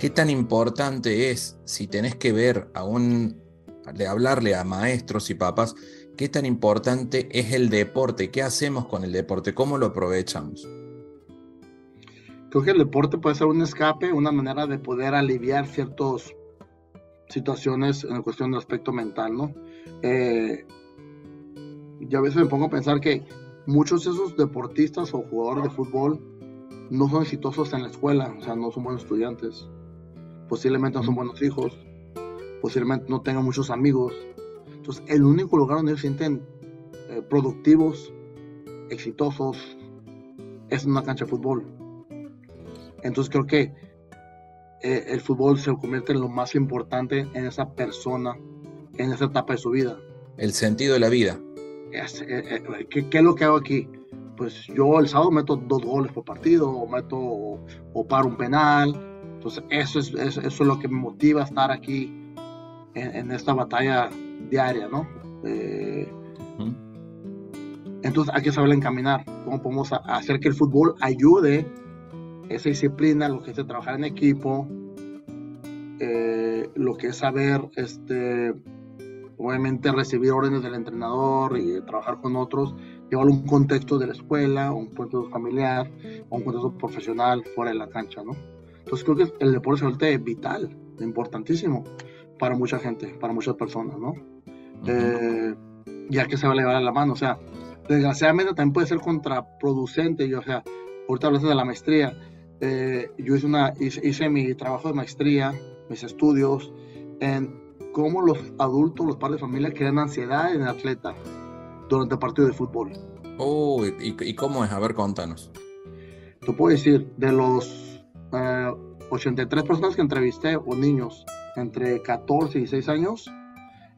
¿Qué tan importante es si tenés que ver a un de hablarle a maestros y papás qué tan importante es el deporte, qué hacemos con el deporte, cómo lo aprovechamos. Creo que el deporte puede ser un escape, una manera de poder aliviar ciertas situaciones en cuestión del aspecto mental, ¿no? Eh, yo a veces me pongo a pensar que muchos de esos deportistas o jugadores de fútbol no son exitosos en la escuela, o sea, no son buenos estudiantes, posiblemente no son buenos hijos, posiblemente no tengan muchos amigos. Entonces, el único lugar donde ellos se sienten eh, productivos, exitosos, es en una cancha de fútbol. Entonces, creo que eh, el fútbol se convierte en lo más importante en esa persona, en esa etapa de su vida. El sentido de la vida. Eh, ¿qué, es lo que hago aquí? Pues yo el sábado meto dos goles por partido, o meto o, paro un penal. Entonces, eso es, eso es lo que me motiva a estar aquí en, esta batalla diaria, ¿no? Eh, entonces hay que saber encaminar, cómo podemos hacer que el fútbol ayude esa disciplina, lo que es trabajar en equipo, eh, lo que es saber, este, obviamente recibir órdenes del entrenador y trabajar con otros, llevarlo a un contexto de la escuela, un contexto familiar, o un contexto profesional fuera de la cancha, ¿no? Entonces creo que el deporte vuelve vital, importantísimo para mucha gente, para muchas personas, ¿no? Eh, ya que se va a llevar a la mano, o sea, desgraciadamente también puede ser contraproducente, yo, o sea, ahorita hablaste de la maestría, eh, yo hice, una, hice, mi trabajo de maestría, mis estudios, en cómo los adultos, los padres de familia crean ansiedad en el atleta durante el partido de fútbol. Oh, ¿y, cómo es? A ver, contanos. Te puedo decir, de los 83 eh, personas que entrevisté, o niños entre 14 y 16 años,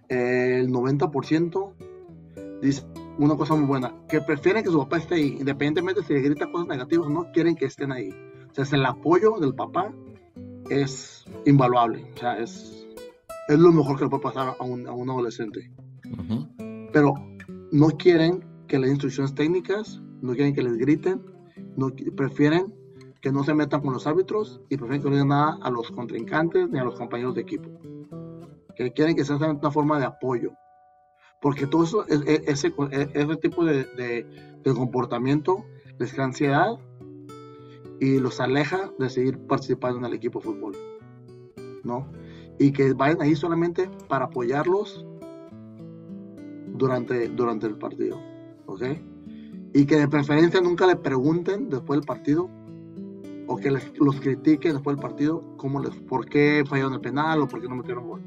el 90% dice una cosa muy buena, que prefieren que su papá esté ahí, independientemente si le grita cosas negativas o no, quieren que estén ahí. O sea, el apoyo del papá es invaluable, o sea, es, es lo mejor que le puede pasar a un, a un adolescente. Pero no quieren que les instrucciones técnicas, no quieren que les griten, no, prefieren que no se metan con los árbitros y prefieren que no digan nada a los contrincantes ni a los compañeros de equipo. Que quieren que sea una forma de apoyo. Porque todo eso, ese, ese tipo de, de, comportamiento les crea ansiedad y los aleja de seguir participando en el equipo de fútbol. ¿No? Y que vayan ahí solamente para apoyarlos durante, durante el partido. Y que de preferencia nunca le pregunten después del partido o que les, los critiquen después del partido cómo les, por qué fallaron el penal o por qué no metieron gol.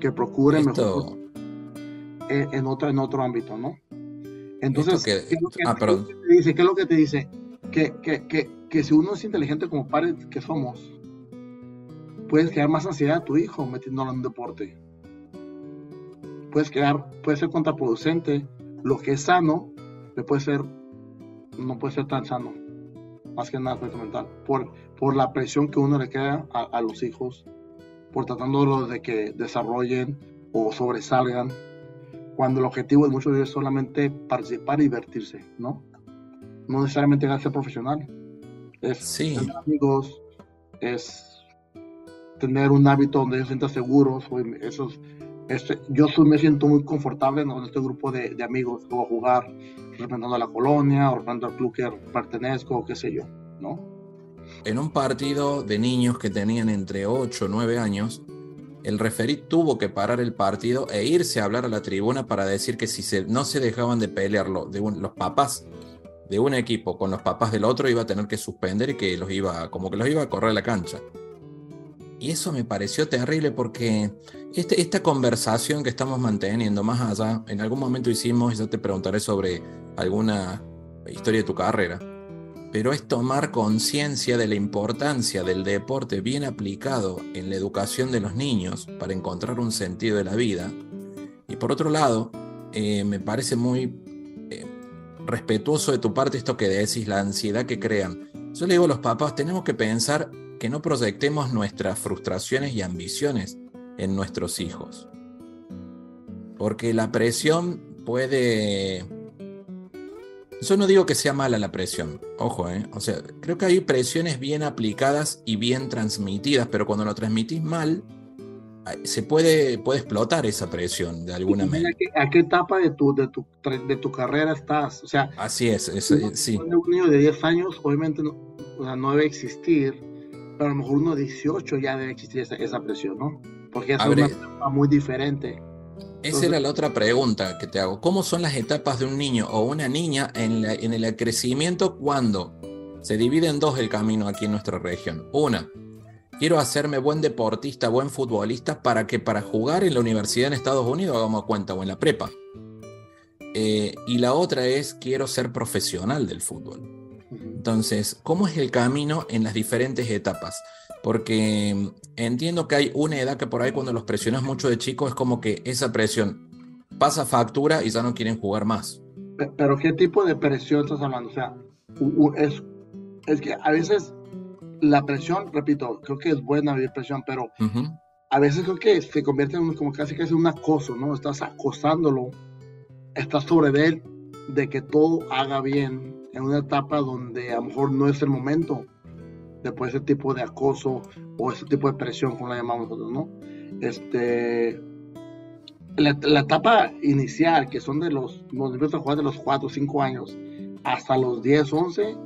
Que procuren mejor en, otro, en otro ámbito, ¿no? Entonces, ¿qué, es lo que, ah, te dice? ¿qué es lo que te dice? Que, que, que, que si uno es inteligente como padres que somos, puedes crear más ansiedad a tu hijo metiéndolo en un deporte puedes crear, puede ser contraproducente. Lo que es sano, le puede ser, no puede ser tan sano. Más que nada mental. Por, por la presión que uno le crea a, los hijos, por tratando de que desarrollen o sobresalgan, cuando el objetivo de muchos de ellos es solamente participar y divertirse, ¿no? No necesariamente ser profesional. Es tener amigos, es tener un hábito donde ellos se sientan seguros, esos este, yo me siento muy confortable en este grupo de, amigos que voy a jugar a la colonia al club que pertenezco o qué sé yo. En un partido de niños que tenían entre 8 o 9 años, el referí tuvo que parar el partido e irse a hablar a la tribuna para decir que si se, no se dejaban de pelearlo de los papás de un equipo con los papás del otro iba a tener que suspender y que los iba, como que los iba a correr a la cancha. Y eso me pareció terrible porque este, esta conversación que estamos manteniendo más allá, en algún momento hicimos, yo te preguntaré sobre alguna historia de tu carrera, pero es tomar conciencia de la importancia del deporte bien aplicado en la educación de los niños para encontrar un sentido de la vida. Y por otro lado, eh, me parece muy eh, respetuoso de tu parte esto que decís, la ansiedad que crean. Yo le digo a los papás, tenemos que pensar que no proyectemos nuestras frustraciones y ambiciones en nuestros hijos. Porque la presión puede... Yo no digo que sea mala la presión, ojo, ¿eh? O sea, creo que hay presiones bien aplicadas y bien transmitidas, pero cuando lo transmitís mal, se puede, puede explotar esa presión de alguna manera. ¿A qué, etapa de tu, de, tu, de tu carrera estás? O sea, así es, sí. Un niño de 10 años obviamente no, no debe existir pero a lo mejor uno de 18 ya debe existir esa, presión, ¿no? Porque es una etapa muy diferente. Esa era la otra pregunta que te hago. ¿Cómo son las etapas de un niño o una niña en, en el crecimiento cuando se divide en dos el camino aquí en nuestra región? Una, quiero hacerme buen deportista, buen futbolista para que para jugar en la universidad en Estados Unidos hagamos cuenta o en la prepa. Eh, y la otra es quiero ser profesional del fútbol. Entonces, ¿cómo es el camino en las diferentes etapas? Porque entiendo que hay una edad que por ahí cuando los presionas mucho de chico es como que esa presión pasa factura y ya no quieren jugar más. Pero ¿qué tipo de presión estás hablando? O sea, es, es que a veces la presión, repito, creo que es buena vivir presión, pero a veces creo que se convierte en como casi es un acoso, ¿no? Estás acosándolo, estás sobre él de que todo haga bien en una etapa donde a lo mejor no es el momento después de ese tipo de acoso o ese tipo de presión, como la llamamos nosotros, ¿no? Este, la, etapa inicial, que son de los, nos empiezan a jugar de los 4 o 5 años hasta los 10, 11,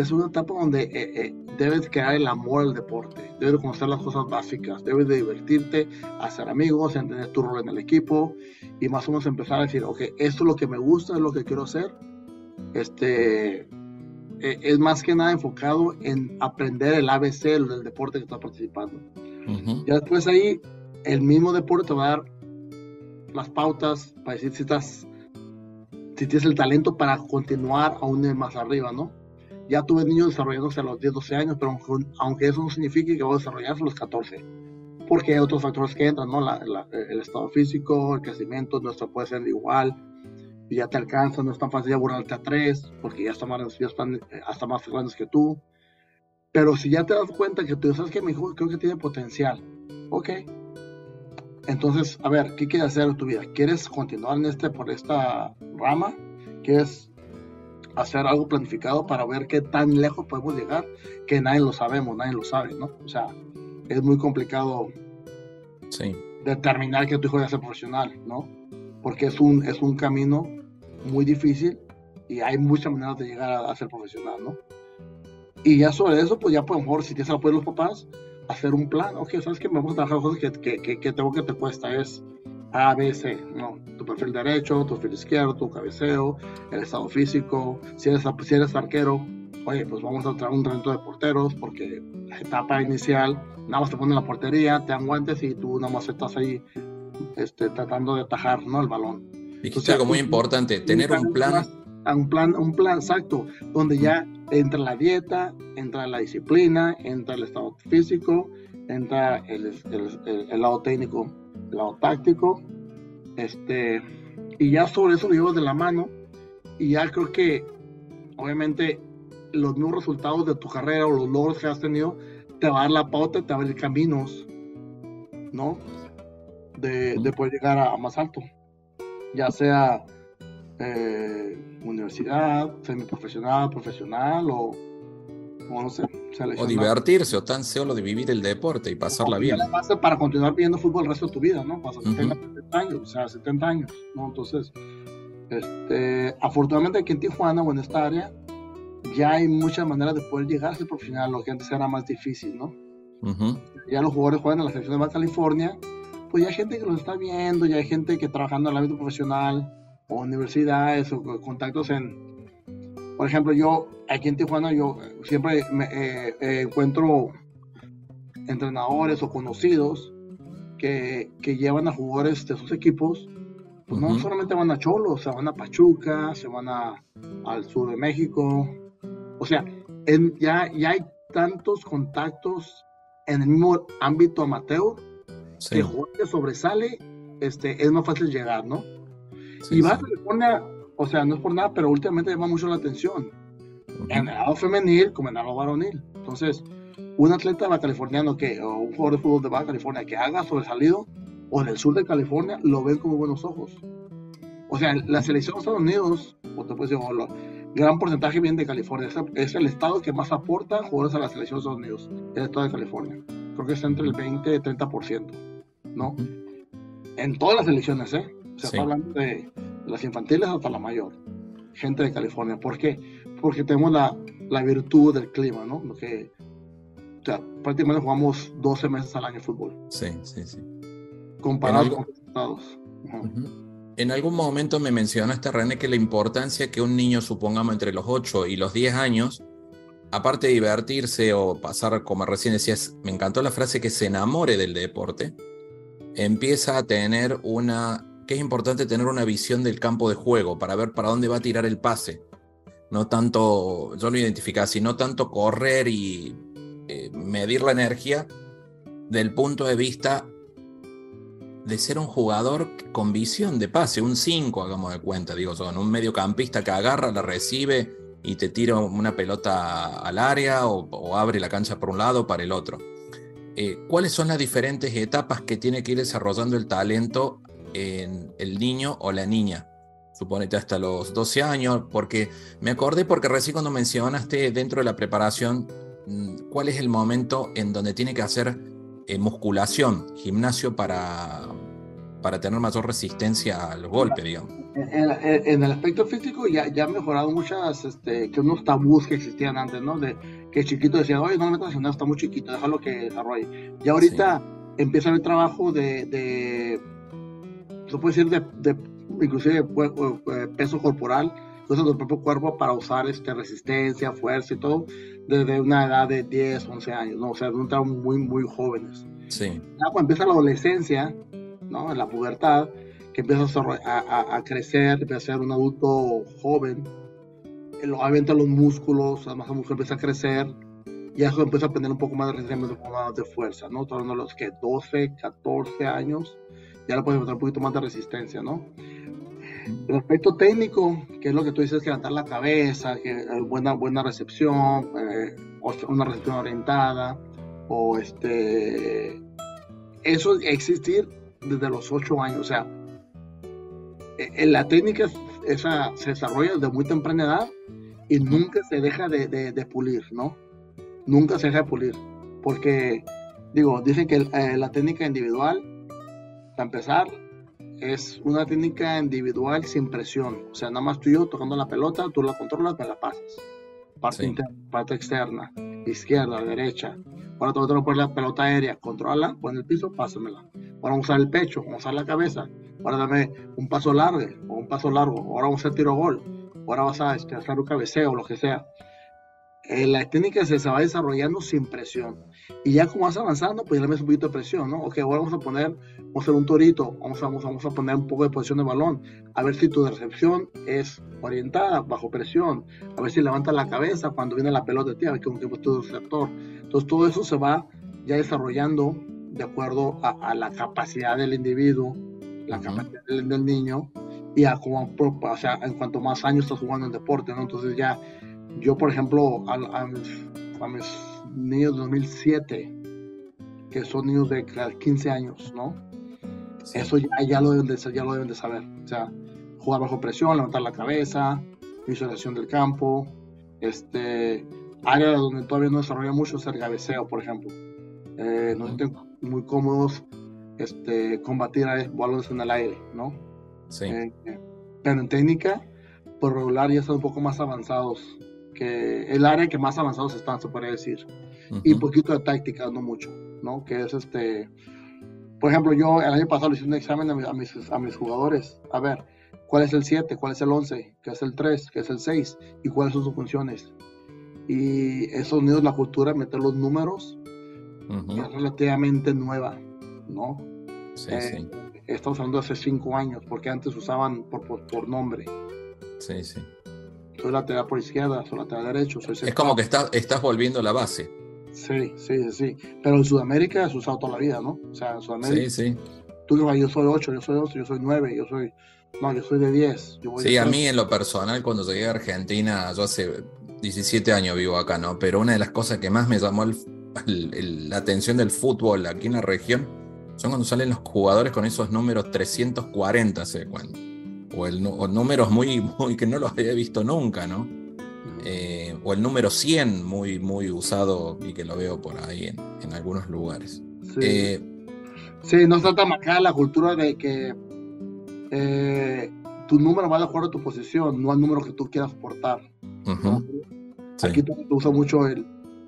es una etapa donde eh, eh, debes crear el amor al deporte, debes conocer las cosas básicas, debes de divertirte, hacer amigos, entender tu rol en el equipo y más o menos empezar a decir, ok, esto es lo que me gusta, es lo que quiero hacer. Este, eh, es más que nada enfocado en aprender el ABC del deporte que estás participando. Y después ahí, el mismo deporte te va a dar las pautas para decir si estás, si tienes el talento para continuar aún más arriba, ¿no? Ya tuve niños desarrollándose a los 10, 12 años, pero aunque eso no signifique que voy a desarrollarse a los 14, porque hay otros factores que entran, ¿no? el estado físico, el crecimiento, nuestro puede ser igual, y ya te alcanza, no es tan fácil ya burlarte a 3, porque ya están más, ya están eh, hasta más grandes que tú. Pero si ya te das cuenta que tú sabes que mi hijo creo que tiene potencial, ok. Entonces, a ver, ¿qué quieres hacer en tu vida? ¿Quieres continuar en este, por esta rama? ¿Quieres hacer algo planificado para ver qué tan lejos podemos llegar, que nadie lo sabemos, nadie lo sabe, ¿no? O sea, es muy complicado determinar que tu hijo a ser profesional, ¿no? Porque es un, es un camino muy difícil y hay muchas maneras de llegar a, ser profesional, ¿no? Y ya sobre eso, pues ya por mejor, si tienes apoyo de los papás, hacer un plan, ok, sabes que vamos a trabajar cosas que, que, que, que tengo que te cuesta, es a, B, C, no, tu perfil derecho, tu perfil izquierdo, tu cabeceo, el estado físico, si eres, si eres arquero, oye, pues vamos a traer un talento de porteros, porque la etapa inicial, nada más te ponen la portería, te dan guantes y tú nada más estás ahí este, tratando de atajar ¿no? el balón. Dijiste algo muy importante, tener un plan. Un plan, un plan exacto, donde ya entra la dieta, entra la disciplina, entra el estado físico, entra el, el, el lado técnico lado táctico, este, y ya sobre eso lo llevas de la mano, y ya creo que, obviamente, los nuevos resultados de tu carrera o los logros que has tenido, te va a dar la pauta, te va a abrir caminos, ¿no? De, de poder llegar a, más alto, ya sea eh, universidad, semiprofesional, profesional o, o no sé, o divertirse, o tan solo de vivir el deporte y pasarla bien. Para continuar viendo fútbol el resto de tu vida, ¿no? Para 70 años, o sea, 70 años, ¿no? Entonces, este, afortunadamente aquí en Tijuana o en esta área, ya hay muchas maneras de poder llegar a ser profesional, lo que antes era más difícil, ¿no? Ya los jugadores juegan en la selección de Baja California, pues ya hay gente que los está viendo, ya hay gente que trabajando en el ámbito profesional, o universidades, o contactos en, por ejemplo, yo aquí en Tijuana, yo siempre me, eh, eh, encuentro entrenadores o conocidos que, que, llevan a jugadores de sus equipos. Pues no solamente van a Cholos, se van a Pachuca, se van a, al sur de México. O sea, ya, ya hay tantos contactos en el mismo ámbito amateur que jugador que sobresale este, es más fácil llegar, ¿no? y va a California o sea, no es por nada, pero últimamente llama mucho la atención. En el lado femenil como en el lado varonil. Entonces, un atleta californiano que, o un jugador de fútbol de Baja California que haga sobresalido, o en el sur de California, lo ven con buenos ojos. O sea, la selección de Estados Unidos, o te puedes decir, gran porcentaje viene de California. Es, el estado que más aporta jugadores a la selección de Estados Unidos, el estado de California. Creo que está entre el 20 y 30%, ¿no? En todas las selecciones, ¿eh? Se está hablando de las infantiles hasta la mayor, gente de California. ¿Por qué? Porque tenemos la, la virtud del clima, ¿no? Lo que, o sea, prácticamente jugamos 12 meses al año de fútbol. Sí, sí, sí. Comparado con los estados. En algún momento me mencionaste, René, que la importancia que un niño, supongamos, entre los 8 y los 10 años, aparte de divertirse o pasar, como recién decías, me encantó la frase que se enamore del deporte, empieza a tener una que es importante tener una visión del campo de juego para ver para dónde va a tirar el pase. No tanto, yo lo identifico así, no tanto correr y eh, medir la energía del punto de vista de ser un jugador con visión de pase, un 5, hagamos de cuenta, digo, son un mediocampista que agarra, la recibe y te tira una pelota al área o, abre la cancha por un lado para el otro. Eh, ¿Cuáles son las diferentes etapas que tiene que ir desarrollando el talento en el niño o la niña. Suponete hasta los 12 años, porque me acordé porque recién cuando mencionaste dentro de la preparación mm, cuál es el momento en donde tiene que hacer eh, musculación, gimnasio para, para tener mayor resistencia al golpe, digamos. En, el aspecto físico ya, ya ha mejorado muchas, este, que unos tabús que existían antes, ¿no? De que chiquito decía, oye, no me metas en nada, está muy chiquito, déjalo que desarrolle. Y ahorita empieza el trabajo de, de se puede decir, de, de inclusive eh, peso corporal, cosas del propio cuerpo para usar este, resistencia, fuerza y todo, desde una edad de 10, 11 años, ¿no? O sea, trabajo muy, muy jóvenes. Sí. Ya cuando empieza la adolescencia, ¿no? En la pubertad, que empieza a, a, crecer, empieza a ser un adulto joven, obviamente los músculos, además la mujer empieza a crecer, y eso empieza a tener un poco más de resistencia, un poco más de fuerza, ¿no? Hablando de los que 12, 14 años, ya le puedes meter un poquito más de resistencia, ¿no? El aspecto técnico, que es lo que tú dices, que levantar la cabeza, que eh, buena, buena recepción, eh, una recepción orientada, o este, eso existir desde los 8 años, o sea, en la técnica esa se desarrolla desde muy temprana edad y nunca se deja de, de, pulir, ¿no? Nunca se deja de pulir, porque, digo, dicen que eh, la técnica individual, para empezar, es una técnica individual sin presión. O sea, nada más tú y yo tocando la pelota, tú la controlas, me la pasas. Parte interna, parte externa, izquierda, derecha. Ahora te voy a poner la pelota aérea, controla, pon el piso, pásamela. Ahora vamos a usar el pecho, vamos a usar la cabeza. Ahora dame un paso largo o un paso largo. Ahora vamos a hacer tiro gol. Ahora vas a este, hacer un cabeceo, lo que sea. Eh, la técnica se, va desarrollando sin presión. Y ya como vas avanzando, pues ya le metes un poquito de presión, ¿no? Ok, ahora vamos a poner, vamos a hacer un torito, vamos a, vamos, a, poner un poco de posición de balón, a ver si tu recepción es orientada, bajo presión, a ver si levanta la cabeza cuando viene la pelota de ti, a ver cómo es tu receptor. Entonces todo eso se va ya desarrollando de acuerdo a, la capacidad del individuo, la capacidad del, del, niño, y a como, o sea, en cuanto más años estás jugando en deporte, ¿no? Entonces ya yo, por ejemplo, a, mis, niños de 2007, que son niños de 15 años, ¿no? Eso ya, ya, lo deben de, ya lo deben de saber. O sea, jugar bajo presión, levantar la cabeza, visualización del campo, este, área donde todavía no desarrolla mucho es el cabeceo, por ejemplo. Eh, no se muy cómodos este, combatir a balones en el aire, ¿no? Sí. Eh, pero en técnica, por regular, ya están un poco más avanzados que el área que más avanzados están, se podría decir. Y un poquito de táctica, no mucho, ¿no? Que es este... Por ejemplo, yo el año pasado le hice un examen a mis, a mis, jugadores. A ver, ¿cuál es el 7? ¿Cuál es el 11? ¿Qué es el 3? ¿Qué es el 6? ¿Y cuáles son sus funciones? Y esos unidos, la cultura, meter los números, es relativamente nueva, ¿no? Sí, eh, sí. Estamos hablando de hace 5 años, porque antes usaban por, por, por nombre. Sí, sí soy lateral por izquierda, soy lateral derecho, soy Es como que estás, estás volviendo la base. Sí, sí, sí. Pero en Sudamérica has usado toda la vida, ¿no? O sea, en Sudamérica. Sí, sí. Tú dices, yo soy 8, yo soy 12, yo soy 9, yo soy. No, yo soy de 10. sí, a mí en lo personal, cuando llegué a Argentina, yo hace 17 años vivo acá, ¿no? Pero una de las cosas que más me llamó la atención del fútbol aquí en la región son cuando salen los jugadores con esos números 340, ¿sé cuándo? O, el, números muy, muy que no los había visto nunca, ¿no? Eh, o el número 100 muy, muy usado y que lo veo por ahí en, algunos lugares. Sí. Eh, sí, no está tan acá la cultura de que eh, tu número va de acuerdo a tu posición, no al número que tú quieras portar. Aquí te usa mucho el,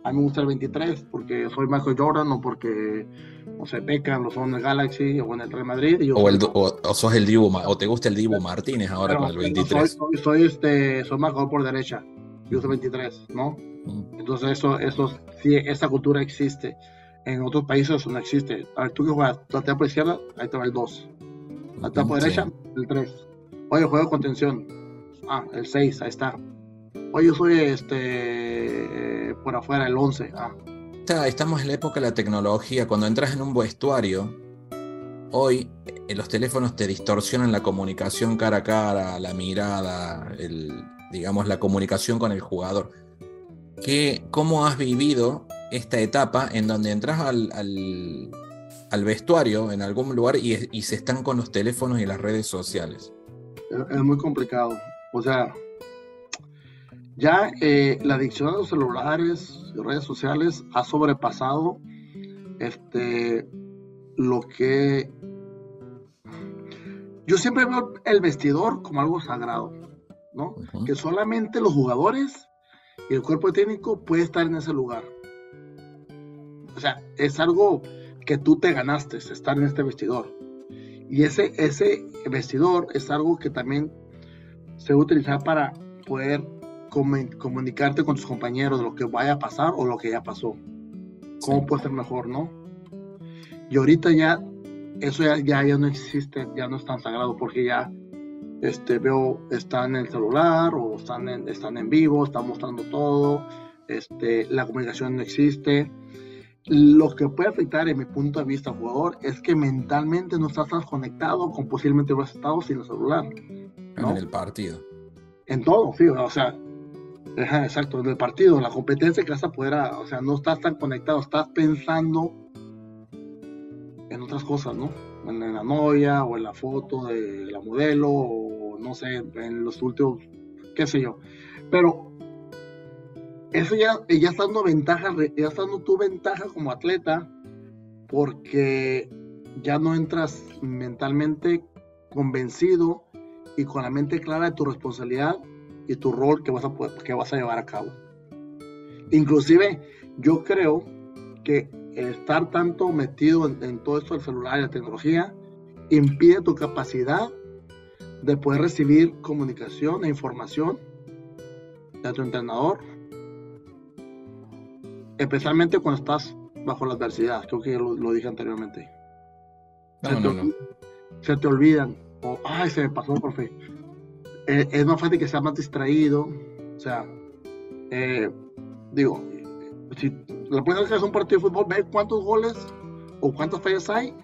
a mí me gusta el 23 porque soy Michael Jordan o porque, no sé, Beckham lo son el Galaxy o en el Real Madrid. o, el, o, sos el Divo, o te gusta el Divo Martínez ahora con el 23. Soy, soy, este, soy marcador por derecha, yo soy 23, ¿no? Mm. Entonces eso, eso, sí, esa cultura existe. En otros países no existe. A ver, tú que juegas, la por izquierda, ahí te va el 2. La por derecha, el 3. Oye, juego de contención. Ah, el 6, ahí está. Oye, yo soy este por afuera el 11. Ah. Estamos en la época de la tecnología. Cuando entras en un vestuario, hoy eh, los teléfonos te distorsionan la comunicación cara a cara, la mirada, el, digamos, la comunicación con el jugador. ¿Qué, ¿Cómo has vivido esta etapa en donde entras al, al, vestuario en algún lugar y, y, se están con los teléfonos y las redes sociales? Es muy complicado. O sea, ya eh, la adicción a los celulares y redes sociales ha sobrepasado este, lo que yo siempre veo el vestidor como algo sagrado, ¿no? Que solamente los jugadores y el cuerpo técnico puede estar en ese lugar. O sea, es algo que tú te ganaste, estar en este vestidor. Y ese, ese vestidor es algo que también se va a utilizar para poder comunicarte con tus compañeros de lo que vaya a pasar o lo que ya pasó. ¿Cómo puede ser mejor, no? Y ahorita ya eso ya, ya, no existe, ya no es tan sagrado porque ya este, veo, están en el celular o están en, están en vivo, están mostrando todo, este, la comunicación no existe. Lo que puede afectar, en mi punto de vista, jugador, es que mentalmente no estás tan conectado con posiblemente hubieras estado sin el celular. En el partido. En todo, sí, o sea, exacto, en el partido, en la competencia que vas a poder, o sea, no estás tan conectado, estás pensando en otras cosas, ¿no? En, la novia o en la foto de la modelo o no sé, en los últimos, qué sé yo. Pero eso ya, ya está dando ventaja, ya está dando tu ventaja como atleta porque ya no entras mentalmente convencido y con la mente clara de tu responsabilidad y tu rol que vas a, que vas a llevar a cabo. Inclusive yo creo que estar tanto metido en, todo esto del celular y la tecnología impide tu capacidad de poder recibir comunicación e información de tu entrenador, especialmente cuando estás bajo la adversidad, creo que lo, dije anteriormente. se, te, olvidan, o, ay, se me pasó, profe. Eh, es más fácil que sea más distraído, o sea, eh, digo, si la primera vez que haces un partido de fútbol, ve cuántos goles o cuántas fallas hay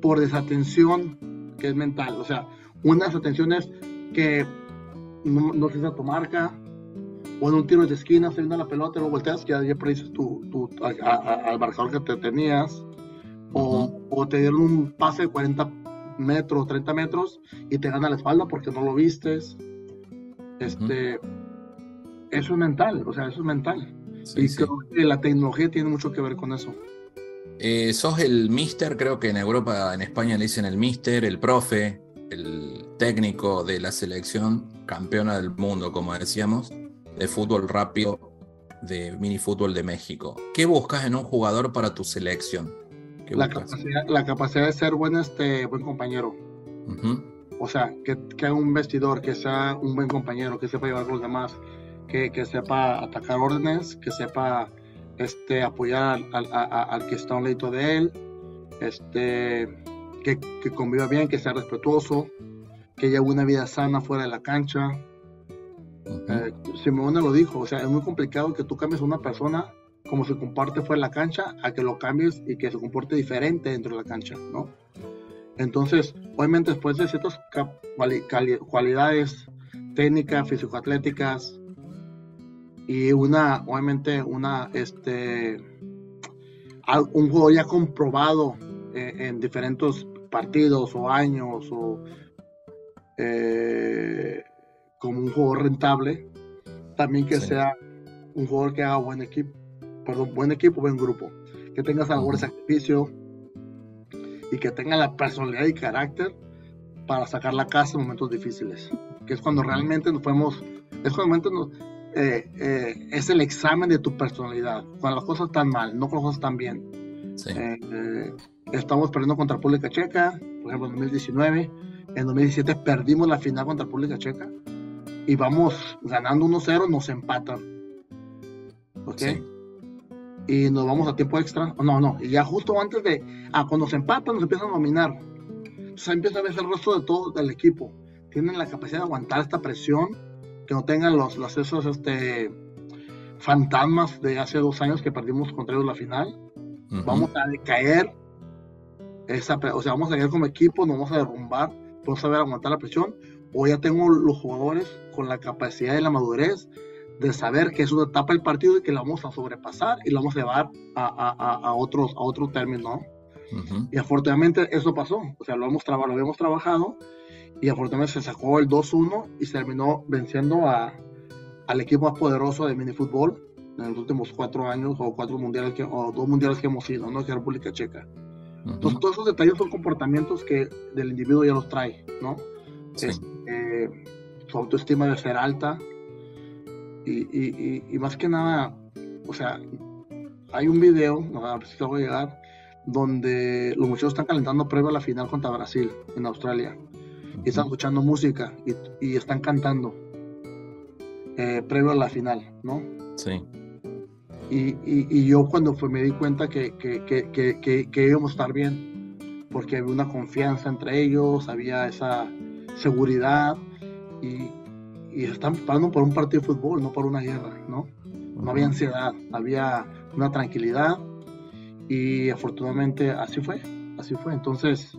por desatención que es mental. O sea, una desatención es que no, no se tu marca, o en un tiro de esquina, saliendo la pelota, lo volteas, ya, ya predices tu, tu, al marcador que te tenías, o, o, te dieron un pase de 40 metros, 30 metros, y te gana la espalda porque no lo vistes. Este, Eso es mental, o sea, eso es mental y creo que la tecnología tiene mucho que ver con eso. Eh, sos el mister, creo que en Europa, en España le dicen el mister, el profe, el técnico de la selección campeona del mundo, como decíamos, de fútbol rápido, de mini fútbol de México. ¿Qué buscas en un jugador para tu selección? La capacidad, la capacidad, de ser buen, este, buen compañero. O sea, que, que haga un vestidor, que sea un buen compañero, que sepa llevar con los demás, que, sepa atacar órdenes, que sepa este, apoyar al, que está a un ladito de él, este, que, que, conviva bien, que sea respetuoso, que lleve una vida sana fuera de la cancha. Eh, Simone lo dijo, o sea, es muy complicado que tú cambies a una persona como se comparte fuera de la cancha a que lo cambies y que se comporte diferente dentro de la cancha, ¿no? Entonces, obviamente después de ciertas cualidades técnicas, físico-atléticas, y una, obviamente, una, este, un juego ya comprobado eh, en diferentes partidos o años o eh, como un juego rentable, también que sea un jugador que haga buen equipo, perdón, buen equipo, buen grupo, que tenga sabor, sacrificio y que tenga la personalidad y carácter para sacar la casa en momentos difíciles, que es cuando realmente nos podemos, es cuando realmente nos, eh, eh, es el examen de tu personalidad. Cuando las cosas están mal, no cuando las cosas están bien. Eh, estamos perdiendo contra República Checa, por ejemplo, en 2019. En 2017 perdimos la final contra República Checa y vamos ganando 1-0, nos empatan. ¿Ok? Y nos vamos a tiempo extra. No, no, y ya justo antes de. Ah, cuando se empatan, nos empiezan a dominar. Entonces empieza a ver el resto de todo del equipo. Tienen la capacidad de aguantar esta presión que no tengan los, los esos este, fantasmas de hace dos años que perdimos contra ellos la final. Vamos a caer, esa, o sea, vamos a caer como equipo, nos vamos a derrumbar, vamos a saber aguantar la presión. O ya tengo los jugadores con la capacidad y la madurez de saber que es una etapa del partido y que la vamos a sobrepasar y la vamos a llevar a, a, a, otros, a otro término. Y afortunadamente eso pasó, o sea, lo, hemos lo habíamos trabajado y afortunadamente se sacó el 2-1 y se terminó venciendo a, al equipo más poderoso de minifútbol en los últimos cuatro años o cuatro mundiales que, o dos mundiales que hemos ido, ¿no? Que es República Checa. Entonces, todos esos detalles son comportamientos que del individuo ya los trae, ¿no? Sí. Eh, su autoestima debe ser alta. Y, y, y, más que nada, o sea, hay un video, a ver si te voy a llegar, donde los muchachos están calentando previo a la final contra Brasil en Australia. Y están escuchando música y, y están cantando eh, previo a la final, ¿no? Sí. Y, y, yo cuando fue me di cuenta que, que, que, que, íbamos a estar bien, porque había una confianza entre ellos, había esa seguridad y, y están preparando por un partido de fútbol, no por una guerra, ¿no? No había ansiedad, había una tranquilidad y afortunadamente así fue, así fue. Entonces,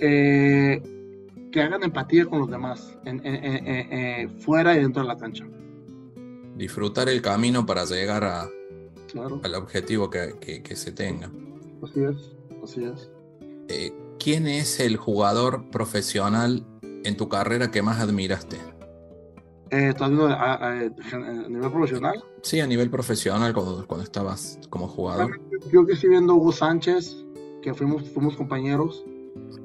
eh, que hagan empatía con los demás, en, fuera y dentro de la cancha. Disfrutar el camino para llegar a, al objetivo que, que, se tenga. Así es, así es. Eh, ¿Quién es el jugador profesional en tu carrera que más admiraste? Eh, ¿Estás viendo a, nivel profesional? Sí, a nivel profesional, cuando, cuando estabas como jugador. Yo que estoy viendo Hugo Sánchez, que fuimos, fuimos compañeros,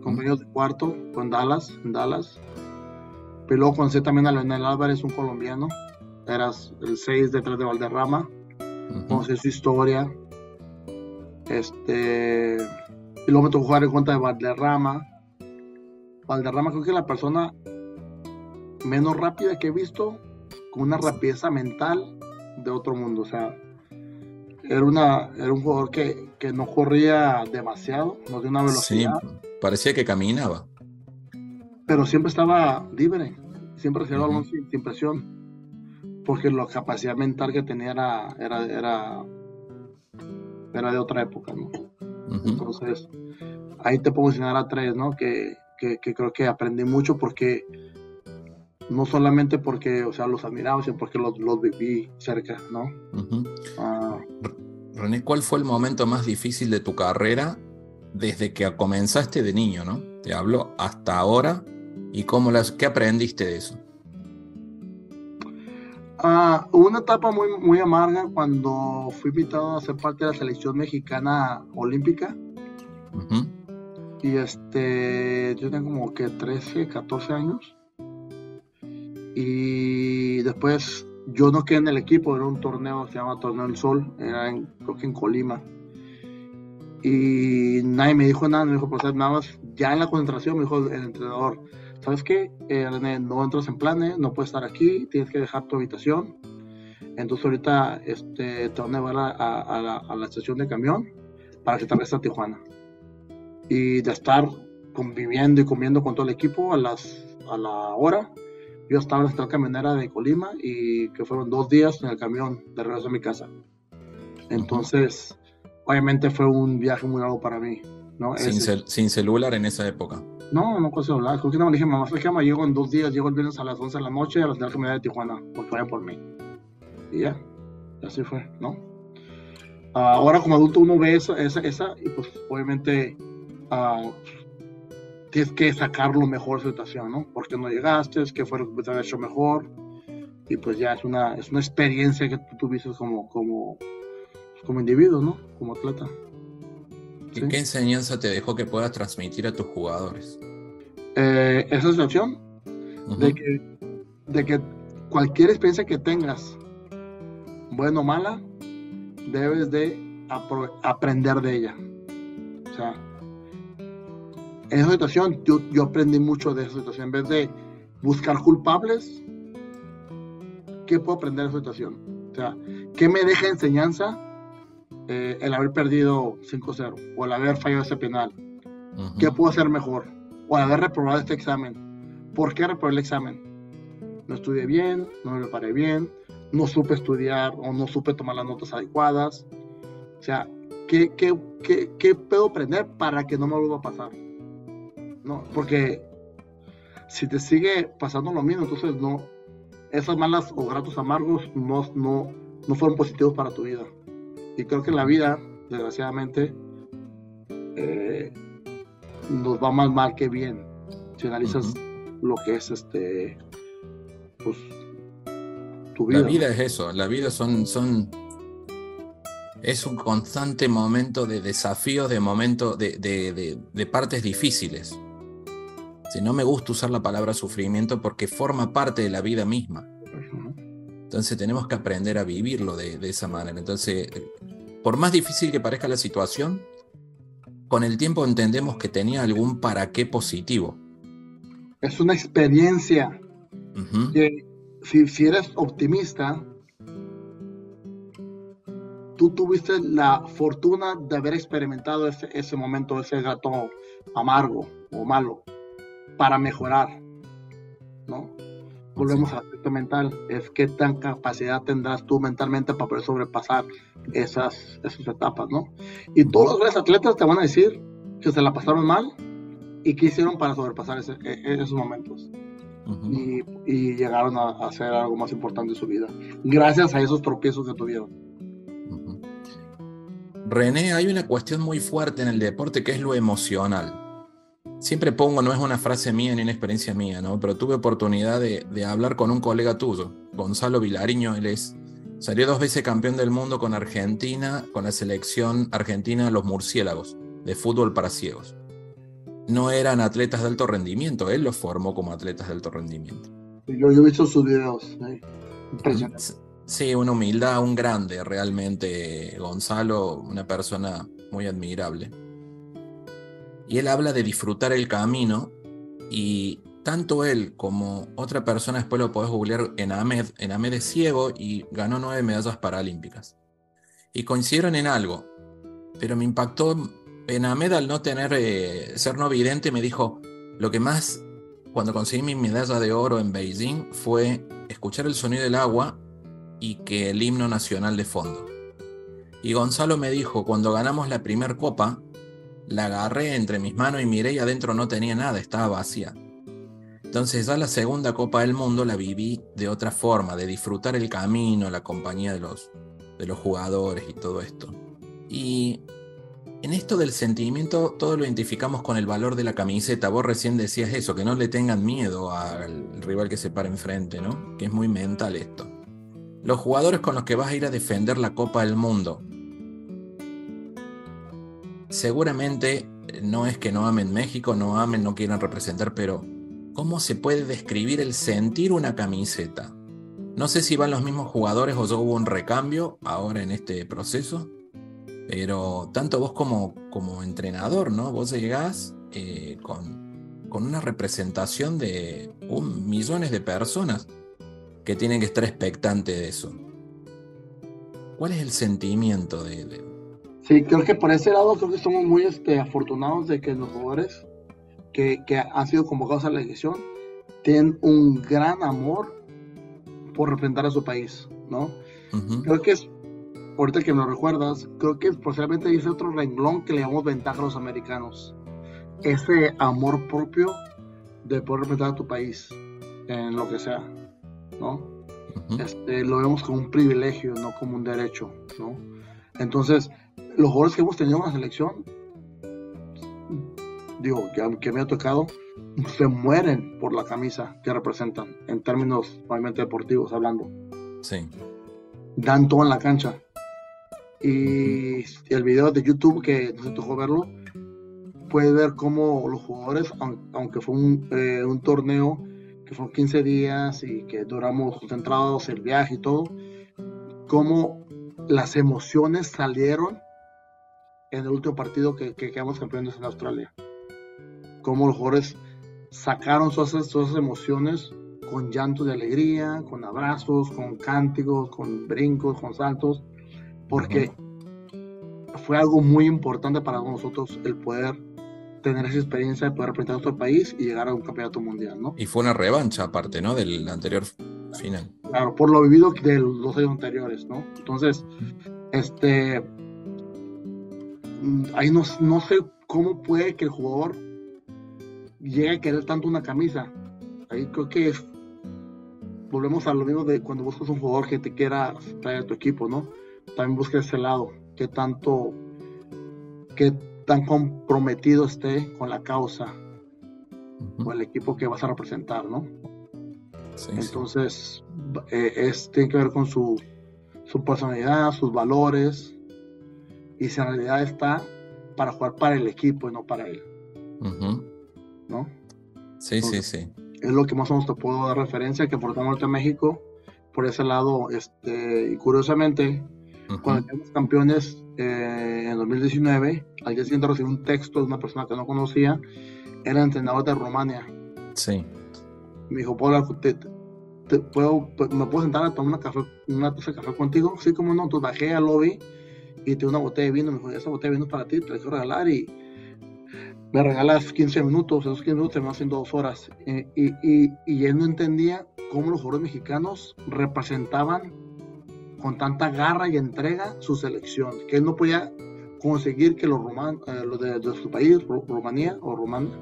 compañeros de cuarto, con Dallas, en Dallas. Pero luego conocí también a Leonel Álvarez, un colombiano. Eras el 6 detrás de Valderrama. Conocí su historia. Este. Y luego me tocó jugar en contra de Valderrama. Valderrama creo que es la persona menos rápida que he visto, con una rapidez mental de otro mundo. O sea, era, una, era un jugador que, que no corría demasiado, no tenía una velocidad. Sí, parecía que caminaba. Pero siempre estaba libre, siempre recibía el balón sin, presión, porque la capacidad mental que tenía era, era, era, era de otra época, ¿no? Entonces, ahí te puedo enseñar a tres, ¿no? Que, que, que creo que aprendí mucho porque no solamente porque, o sea, los admiraba, sino porque los, los viví cerca, ¿no? Ah. René, ¿cuál fue el momento más difícil de tu carrera desde que comenzaste de niño, ¿no? Te hablo hasta ahora y cómo las, qué aprendiste de eso. Hubo una etapa muy, muy amarga cuando fui invitado a ser parte de la selección mexicana olímpica. Y este, yo tengo como que 13, 14 años. Y después yo no quedé en el equipo, era un torneo se llama Torneo del Sol, era en, creo que en Colima. Y nadie me dijo nada, me dijo, pues nada más, ya en la concentración me dijo el, entrenador, ¿sabes qué? Eh, no entras en planes, no puedes estar aquí, tienes que dejar tu habitación. Entonces ahorita este, te van a a, la, estación de camión para que te regreses a Tijuana. Y de estar conviviendo y comiendo con todo el equipo a, las, a la hora, yo estaba en la estación camionera de Colima y que fueron dos días en el camión de regreso a mi casa. Entonces, obviamente fue un viaje muy largo para mí. ¿no? Sin, celular en esa época. No, no con celular. Creo que no me dije, mamá, que me llego en dos días, llego el viernes a las 11 de la noche a la estación camionera de Tijuana, porque vayan por mí. Y ya, así fue, ¿no? ahora como adulto uno ve esa, esa, esa y pues obviamente uh, tienes que sacar lo mejor de la situación, ¿no? ¿Por qué no llegaste? ¿Qué fue lo que haber hecho mejor? Y pues ya es una, es una experiencia que tú tuviste como, como, como individuo, ¿no? Como atleta. ¿Y qué enseñanza te dejó que puedas transmitir a tus jugadores? Eh, esa situación de, que, de que cualquier experiencia que tengas, buena o mala, debes de aprender de ella. O sea, en esa situación yo, yo, aprendí mucho de esa situación. En vez de buscar culpables, ¿qué puedo aprender de esa situación? O sea, ¿qué me deja enseñanza eh, el haber perdido 5-0 o el haber fallado ese penal? ¿Qué puedo hacer mejor? O el haber reprobado este examen. ¿Por qué reprobé el examen? No estudié bien, no me preparé bien, no supe estudiar o no supe tomar las notas adecuadas. O sea, ¿qué, qué, qué, qué puedo aprender para que no me vuelva a pasar? ¿No? Porque si te sigue pasando lo mismo, entonces no, esas malas o gratos amargos no, no, no fueron positivos para tu vida. Y creo que en la vida, desgraciadamente, eh, nos va más mal que bien. Si analizas lo que es este, pues, tu vida. La vida es eso, la vida son, son Es un constante momento de desafíos, de momentos, de, de, de, partes difíciles. Si no me gusta usar la palabra sufrimiento porque forma parte de la vida misma. Entonces tenemos que aprender a vivirlo de, de, esa manera. Entonces, por más difícil que parezca la situación, con el tiempo entendemos que tenía algún para qué positivo. Es una experiencia que si, si, eres optimista, tú tuviste la fortuna de haber experimentado ese, ese momento, ese gato amargo o malo, para mejorar, ¿no? Volvemos al aspecto mental, es qué tan capacidad tendrás tú mentalmente para poder sobrepasar esas, esas etapas, ¿no? Y todos los atletas te van a decir que se la pasaron mal y qué hicieron para sobrepasar ese, e, esos momentos. y, y, llegaron a, a, hacer algo más importante en su vida, gracias a esos tropiezos que tuvieron. René, hay una cuestión muy fuerte en el deporte que es lo emocional. Siempre pongo, no es una frase mía ni una experiencia mía, ¿no? Pero tuve oportunidad de, de hablar con un colega tuyo, Gonzalo Vilariño, él es, salió dos veces campeón del mundo con Argentina, con la selección argentina Los Murciélagos, de fútbol para ciegos. No eran atletas de alto rendimiento, él los formó como atletas de alto rendimiento. Yo, yo he visto sus videos, ¿eh? impresionante. Sí, una humildad, un grande, realmente, Gonzalo, una persona muy admirable. Y él habla de disfrutar el camino y tanto él como otra persona, después lo podés googlear en Ahmed, en Ahmed es ciego y ganó nueve medallas paralímpicas. Y coincidieron en algo, pero me impactó, en Ahmed al no tener, eh, ser no vidente, me dijo, lo que más, cuando conseguí mi medalla de oro en Beijing, fue escuchar el sonido del agua y que el himno nacional de fondo. Y Gonzalo me dijo, cuando ganamos la primer copa, la agarré entre mis manos y miré y adentro no tenía nada, estaba vacía. Entonces ya la segunda Copa del Mundo la viví de otra forma, de disfrutar el camino, la compañía de los, de los jugadores y todo esto. Y en esto del sentimiento todo lo identificamos con el valor de la camiseta. Vos recién decías eso, que no le tengan miedo al rival que se para enfrente, ¿no? Que es muy mental esto los jugadores con los que vas a ir a defender la Copa del Mundo. Seguramente eh, no es que no amen México, no amen, no quieran representar, pero ¿cómo se puede describir el sentir una camiseta? No sé si van los mismos jugadores o ya hubo un recambio ahora en este proceso, pero tanto vos como, como entrenador, ¿no? Vos llegás eh, con, con una representación de un, millones de personas que tienen que estar expectantes de eso. ¿Cuál es el sentimiento de, Sí, creo que por ese lado creo que somos muy este, afortunados de que los jugadores que, que, han sido convocados a la elección tienen un gran amor por representar a su país, ¿no? Creo que es, ahorita que me lo recuerdas, creo que posiblemente dice otro renglón que le damos ventaja a los americanos. Ese amor propio de poder representar a tu país en lo que sea. ¿no? este, lo vemos como un privilegio, no como un derecho, ¿no? Entonces, los jugadores que hemos tenido en la selección, digo, que, que me ha tocado, <laughs> se mueren por la camisa que representan, en términos obviamente deportivos hablando. Sí. Dan todo en la cancha. Y el video de YouTube que nos tocó verlo, puede ver cómo los jugadores, aunque fue un, eh, un torneo que fueron 15 días y que duramos concentrados el viaje y todo, cómo las emociones salieron en el último partido que, que quedamos campeones en Australia. Cómo los jugadores sacaron todas esas, emociones con llanto de alegría, con abrazos, con cánticos, con brincos, con saltos, porque fue algo muy importante para nosotros el poder tener esa experiencia de poder representar a nuestro país y llegar a un campeonato mundial, ¿no? Y fue una revancha aparte, ¿no? Del anterior final. Claro, por lo vivido de los años anteriores, ¿no? Entonces, este, ahí no, no sé cómo puede que el jugador llegue a querer tanto una camisa. Ahí creo que volvemos a lo mismo de cuando buscas un jugador que te quiera traer a tu equipo, ¿no? También busca ese lado, que tanto, que tan comprometido esté con la causa o el equipo que vas a representar, ¿no? Entonces, eh, es, tiene que ver con su, su personalidad, sus valores, y si en realidad está para jugar para el equipo y no para él. ¿No? Sí, sí, sí. Es lo que más o menos te puedo dar referencia, que por norte a México, por ese lado, este, y curiosamente, cuando fuimos campeones eh, en 2019, al día siguiente recibí un texto de una persona que no conocía, era entrenador de Rumania. Sí. Me dijo, ¿puedo hablar, te, puedo, ¿me puedo sentar a tomar una, café, una taza de café contigo? Sí, como no, tú bajé al lobby y te una botella de vino, me dijo, esa botella de vino para ti, te la quiero regalar y me regalas 15 minutos, esos 15 minutos me hacen dos horas. Y, y, y, él no entendía cómo los jugadores mexicanos representaban con tanta garra y entrega su selección, que él no podía conseguir que los, roman, eh, los de, su país, Rumanía o Rumania,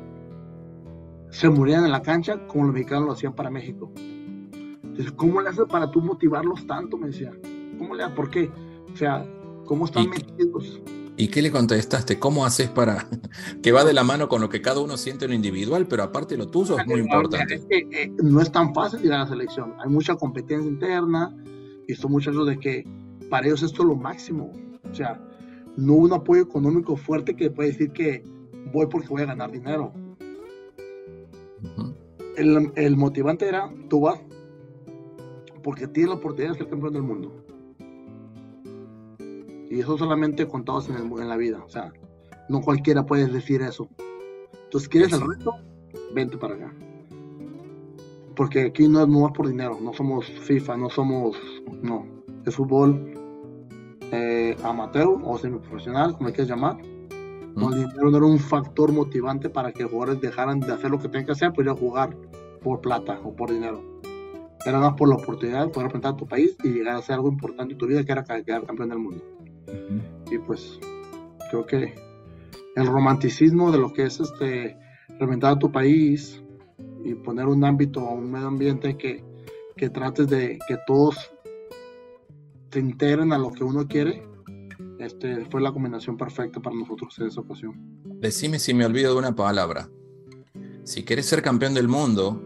se murieran en la cancha como los mexicanos lo hacían para México. Entonces, ¿cómo le haces para tú motivarlos tanto? Me decía. ¿Cómo le haces? ¿Por qué? O sea, ¿cómo están metidos? ¿Y qué le contestaste? ¿Cómo haces para <laughs> que va de la mano con lo que cada uno siente en lo individual, pero aparte lo tuyo es muy importante? Es que, eh, no es tan fácil ir a la selección. Hay mucha competencia interna y son muchachos de que para ellos esto es lo máximo. O sea, no un apoyo económico fuerte que puede decir que voy porque voy a ganar dinero. el, el, motivante era, tú vas porque tienes la oportunidad de ser campeón del mundo. Y eso solamente contados en, en la vida. O sea, no cualquiera puede decir eso. Entonces, ¿quieres el reto? Vente para acá. Porque aquí no, no es por dinero. No somos FIFA, no somos. No. Es fútbol eh, amateur o semiprofesional, como le quieras llamar. No, el dinero no era un factor motivante para que los jugadores dejaran de hacer lo que tenían que hacer, pues ir a jugar por plata o por dinero. Era más por la oportunidad de poder representar a tu país y llegar a hacer algo importante en tu vida, que era quedar campeón del mundo. Y pues creo que el romanticismo de lo que es este representar a tu país y poner un ámbito, un medio ambiente que, que trates de que todos se integren a lo que uno quiere, este, fue la combinación perfecta para nosotros en esa ocasión. Decime si me olvido de una palabra. Si quieres ser campeón del mundo,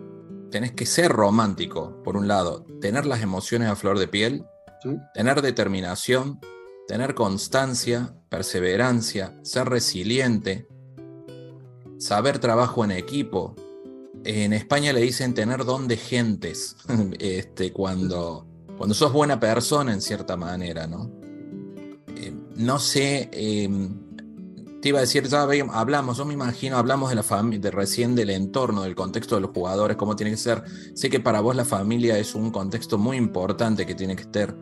tenés que ser romántico, por un lado, tener las emociones a flor de piel, tener determinación, tener constancia, perseverancia, ser resiliente, saber trabajo en equipo. En España le dicen tener don de gentes, <laughs> este, cuando, cuando sos buena persona en cierta manera, ¿no? Eh, no sé, em, te iba a decir, ya hablamos, yo me imagino, hablamos de la familia, de recién del entorno, del contexto de los jugadores, cómo tiene que ser. Sé que para vos la familia es un contexto muy importante que tiene que estar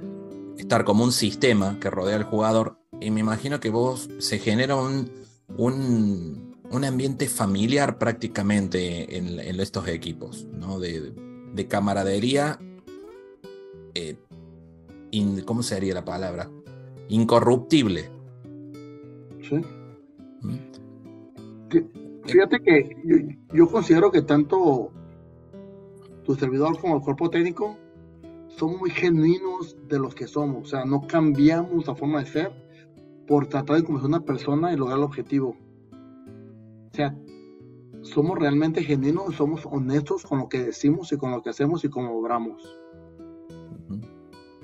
estar como un sistema que rodea al jugador. Y me imagino que vos se genera un, un, ambiente familiar prácticamente en, estos equipos, ¿no? De, de camaradería. Eh, ¿Cómo sería la palabra? Incorruptible. Sí. ¿Mm? Fíjate que yo, yo considero que tanto tu servidor como el cuerpo técnico somos muy genuinos de los que somos, o sea, no cambiamos la forma de ser por tratar de convencer a una persona y lograr el objetivo. O sea, somos realmente genuinos, somos honestos con lo que decimos y con lo que hacemos y cómo obramos.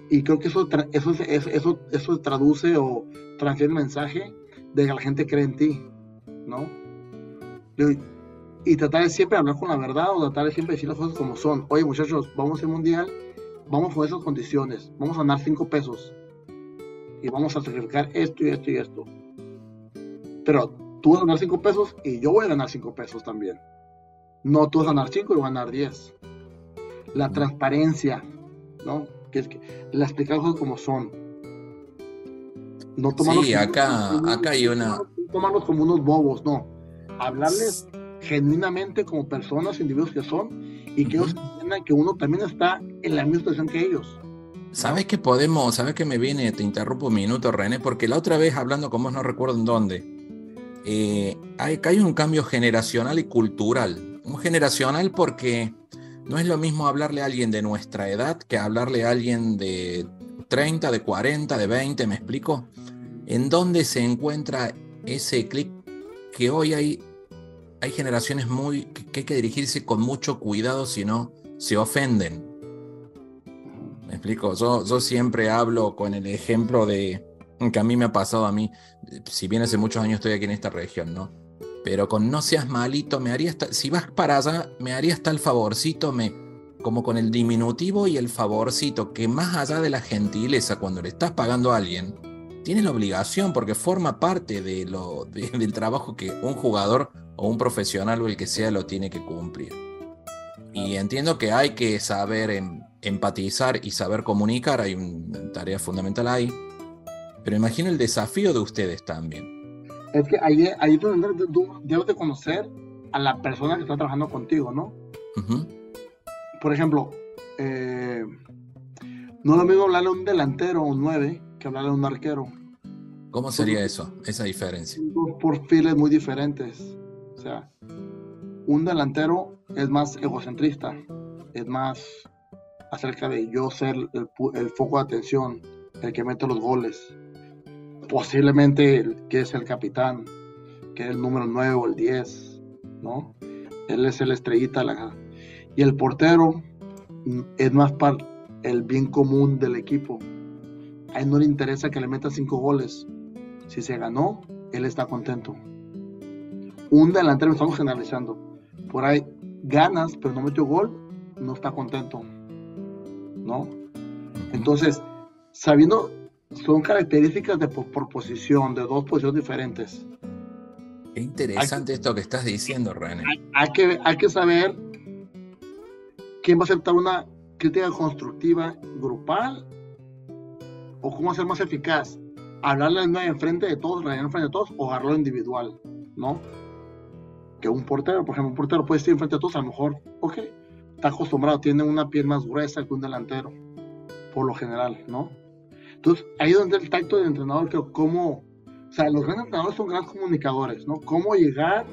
Y creo que eso, eso, eso, eso traduce o transfiere el mensaje de que la gente cree en ti, ¿no? Y, tratar de siempre hablar con la verdad o tratar de siempre decir las cosas como son. Oye, muchachos, vamos al mundial vamos con esas condiciones, vamos a ganar 5 pesos y vamos a sacrificar esto y esto y esto. Pero tú vas a ganar 5 pesos y yo voy a ganar 5 pesos también. No tú vas a ganar 5 y voy a ganar 10. La transparencia, ¿no? Que es que la explicar cosas como son. No tomarlos sí, acá, acá hay una. No tomarlos como unos bobos, no. Hablarles genuinamente como personas, individuos que son, y que ellos que uno también está en la misma situación que ellos. ¿Sabes que podemos? ¿Sabes que me viene? Te interrumpo un minuto, René, porque la otra vez hablando con vos, no recuerdo en dónde, eh, hay, hay un cambio generacional y cultural. Un generacional porque no es lo mismo hablarle a alguien de nuestra edad que hablarle a alguien de 30, de 40, de 20, ¿me explico? ¿En dónde se encuentra ese clic que hoy hay hay generaciones muy que, hay que dirigirse con mucho cuidado, si no se ofenden. ¿Me explico? Yo, siempre hablo con el ejemplo de, que a mí me ha pasado a mí, si bien hace muchos años estoy aquí en esta región, ¿no? Pero con no seas malito, me haría si vas para allá, me harías tal favorcito, como con el diminutivo y el favorcito, que más allá de la gentileza, cuando le estás pagando a alguien, tienes la obligación porque forma parte de lo, del trabajo que un jugador o un profesional o el que sea lo tiene que cumplir. Y entiendo que hay que saber em, empatizar y saber comunicar, hay una tarea fundamental ahí, pero imagino el desafío de ustedes también. Es que ahí, ahí tú debes de conocer a la persona que está trabajando contigo, ¿no? Por ejemplo, eh, no es lo mismo hablarle a un delantero o un 9 que hablarle a un arquero. ¿Cómo sería eso, esa diferencia? Dos perfiles muy diferentes. O sea, un delantero es más egocentrista, es más acerca de yo ser el, foco de atención, el que mete los goles. Posiblemente el que es el capitán, que es el número 9 o el 10, ¿no? Él es el estrellita. La, y el portero es más para el bien común del equipo. A él no le interesa que le meta cinco goles. Si se ganó, él está contento. Un delantero, estamos generalizando, por ahí ganas, pero no metió gol, no está contento. ¿No? Entonces, sabiendo, son características de por posición, de dos posiciones diferentes. Qué interesante esto que estás diciendo, René. Hay, que, hay que saber quién va a aceptar una crítica constructiva grupal o cómo ser más eficaz. Hablarle en frente de todos, en frente de todos o agarrarlo individual, ¿no? Que un portero. Por ejemplo, un portero puede estar enfrente de todos, a lo mejor, ok, está acostumbrado, tiene una piel más gruesa que un delantero, por lo general, ¿no? Entonces, ahí es donde el tacto del entrenador, que cómo, o sea, los grandes entrenadores son grandes comunicadores, ¿no? Cómo llegar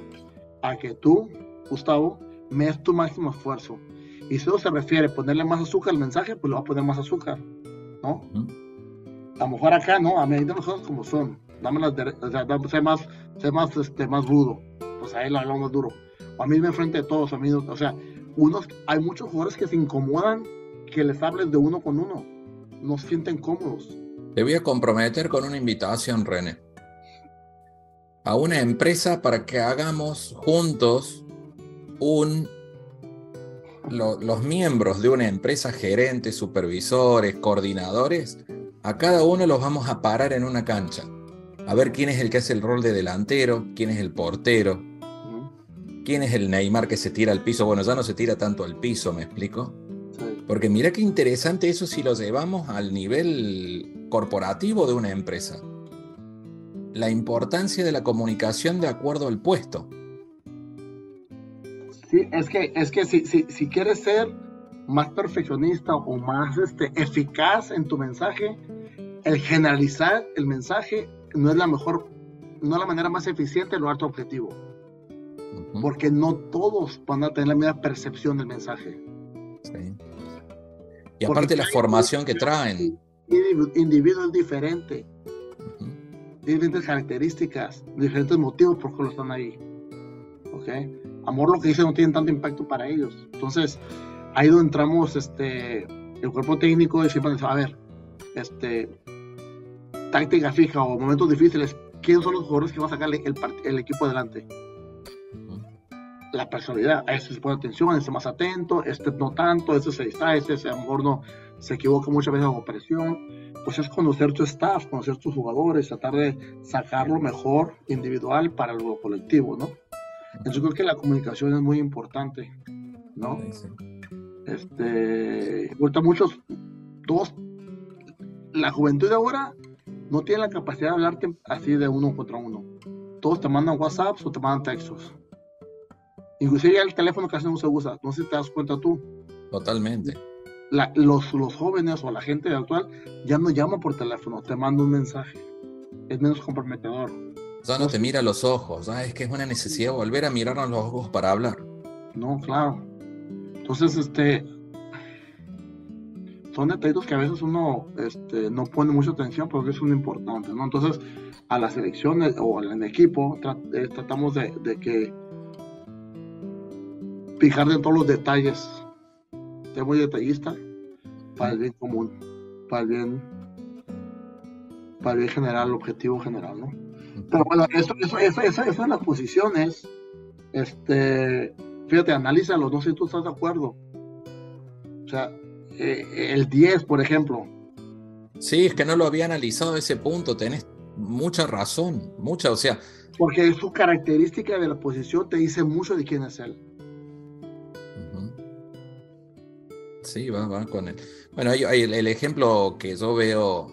a que tú, Gustavo, me des tu máximo esfuerzo. Y si eso se refiere a ponerle más azúcar al mensaje, pues le va a poner más azúcar, ¿no? A lo mejor acá, ¿no? A medida de las cosas como son. Dame las o sea, sé más, sé más, este, más rudo pues a él lo hablamos duro. A mí me enfrente de todos, amigos. O sea, unos, hay muchos jugadores que se incomodan que les hables de uno con uno. No sienten cómodos. Te voy a comprometer con una invitación, René. A una empresa para que hagamos juntos un los miembros de una empresa, gerentes, supervisores, coordinadores, a cada uno los vamos a parar en una cancha. A ver quién es el que hace el rol de delantero, quién es el portero, ¿Quién es el Neymar que se tira al piso? Bueno, ya no se tira tanto al piso, ¿me explico? Porque mira qué interesante eso si lo llevamos al nivel corporativo de una empresa. La importancia de la comunicación de acuerdo al puesto. Sí, es que, es que si, si, quieres ser más perfeccionista o más este, eficaz en tu mensaje, el generalizar el mensaje no es la mejor, no es la manera más eficiente de lograr tu objetivo porque no todos van a tener la misma percepción del mensaje. Sí. Y aparte la formación que traen. Individuo es diferente. Diferentes características, diferentes motivos por qué lo están ahí. ¿Ok? Amor lo que dice no tiene tanto impacto para ellos. Entonces, ahí donde entramos este, el cuerpo técnico y siempre dice, a ver, este, táctica fija o momentos difíciles, ¿quiénes son los jugadores que van a sacarle el, el equipo adelante? La personalidad. A este se pone atención, a este más atento, este no tanto, este se distrae, este a lo mejor no se equivoca muchas veces bajo presión. Pues es conocer tu staff, conocer tus jugadores, tratar de sacar lo mejor individual para lo colectivo, ¿no? Entonces creo que la comunicación es muy importante, ¿no? Este, ahorita muchos, todos, la juventud de ahora no tiene la capacidad de hablarte así de uno contra uno. Todos te mandan WhatsApp o te mandan textos. Inclusive el teléfono casi no se usa, no sé si te das cuenta tú. Totalmente. los, los jóvenes o la gente actual ya no llama por teléfono, te manda un mensaje. Es menos comprometedor. Ya no te mira a los ojos, es que es una necesidad volver a mirar a los ojos para hablar. No, claro. Entonces, este, son detalles que a veces uno este, no pone mucha atención porque es un importante, ¿no? Entonces, a las elecciones o al equipo eh, tratamos de, de, que fijar en todos los detalles. Ser muy detallista para el bien común, para el bien para el bien general, el objetivo general, ¿no? Pero bueno, eso, eso, eso, eso, eso en las posiciones, este, fíjate, analízalo, no sé si tú estás de acuerdo. O sea, eh, el 10, por ejemplo. Sí, es que no lo había analizado ese punto, tenés mucha razón, mucha, o sea. Porque su característica de la posición te dice mucho de quién es él. Sí, va, va con él. Bueno, el, ejemplo que yo veo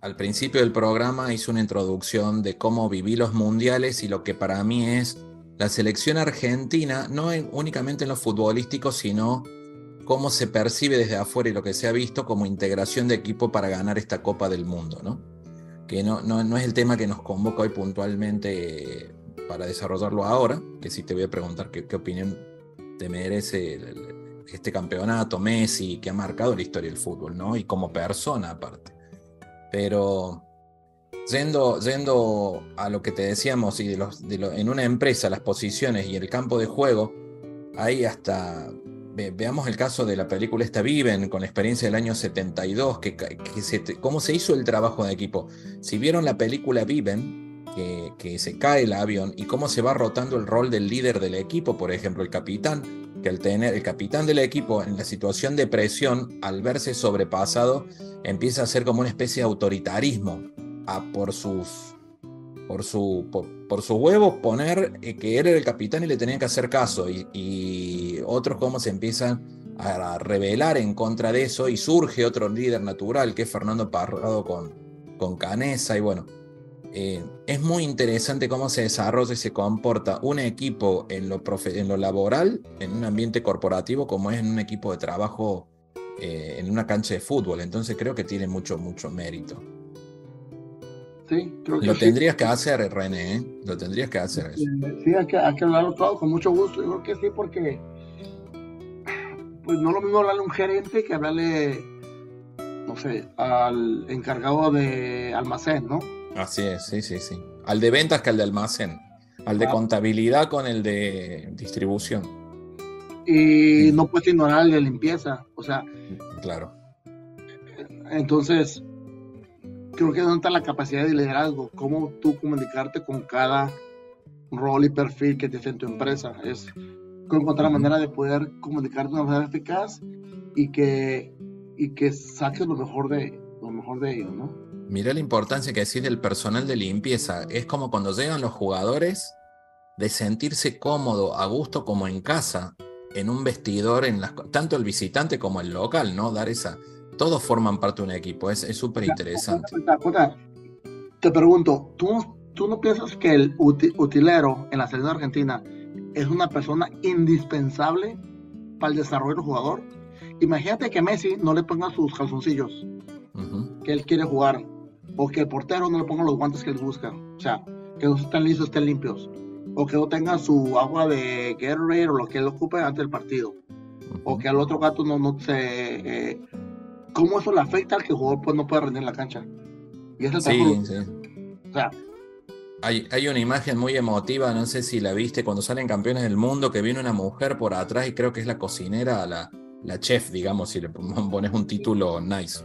al principio del programa hizo una introducción de cómo viví los mundiales y lo que para mí es la selección argentina, no únicamente en lo futbolístico, sino cómo se percibe desde afuera y lo que se ha visto como integración de equipo para ganar esta Copa del Mundo, ¿no? Que no, no, es el tema que nos convoca hoy puntualmente para desarrollarlo ahora, que sí te voy a preguntar qué, opinión te merece este campeonato, Messi, que ha marcado la historia del fútbol, ¿no? Y como persona aparte. Pero yendo, yendo a lo que te decíamos, y de los, en una empresa, las posiciones y el campo de juego, hay hasta veamos el caso de la película esta Viven, con la experiencia del año 72, que, cómo se hizo el trabajo de equipo. Si vieron la película Viven, que, que, se cae el avión y cómo se va rotando el rol del líder del equipo, por ejemplo, el capitán, que al tener el capitán del equipo en la situación de presión, al verse sobrepasado, empieza a ser como una especie de autoritarismo. Por sus por su, por, su huevo poner eh, que él era el capitán y le tenían que hacer caso, y, otros como se empiezan a rebelar en contra de eso, y surge otro líder natural, que es Fernando Parrado con, con Canesa, y bueno, eh, es muy interesante cómo se desarrolla y se comporta un equipo en lo, en lo laboral, en un ambiente corporativo, como es en un equipo de trabajo eh, en una cancha de fútbol. Entonces creo que tiene mucho, mucho mérito. Lo tendrías que hacer, René, ¿eh? Lo tendrías que hacer. Sí, hay que, hay que hablarlo todo con mucho gusto. Yo creo que sí, porque pues no lo mismo hablarle a un gerente que hablarle, no sé, al encargado de almacén, ¿no? Así es, sí, sí, sí. Al de ventas que al de almacén. Al de ah. contabilidad con el de distribución. Y no puedes ignorar el de limpieza, o sea. Claro. Entonces, creo que es donde está la capacidad de liderazgo, cómo tú comunicarte con cada rol y perfil que tienes en tu empresa. Es encontrar la manera de poder comunicarte de una manera eficaz y que, y que saques lo mejor de, lo mejor de ellos, ¿no? Mira la importancia que decís del personal de limpieza. Es como cuando llegan los jugadores de sentirse cómodo, a gusto como en casa, en un vestidor, en las, tanto el visitante como el local, ¿no? Dar esa, todos forman parte de un equipo, es súper interesante. Te pregunto, ¿tú, ¿tú no piensas que el utilero en la selección argentina es una persona indispensable para el desarrollo del jugador? Imagínate que Messi no le ponga sus calzoncillos que él quiere jugar, o que el portero no le ponga los guantes que él busca, o sea, que no estén listos, estén limpios, o que no tenga su agua de Gatorade o lo que él ocupe antes del partido, o que al otro gato no, no se... Eh, cómo eso le afecta al que el jugador pues, no puede rendir en la cancha. Y eso sí, sí. O sea, hay, hay, una imagen muy emotiva, no sé si la viste, cuando salen campeones del mundo, que viene una mujer por atrás y creo que es la cocinera, la, la chef, digamos, si le <laughs> pones un título nice.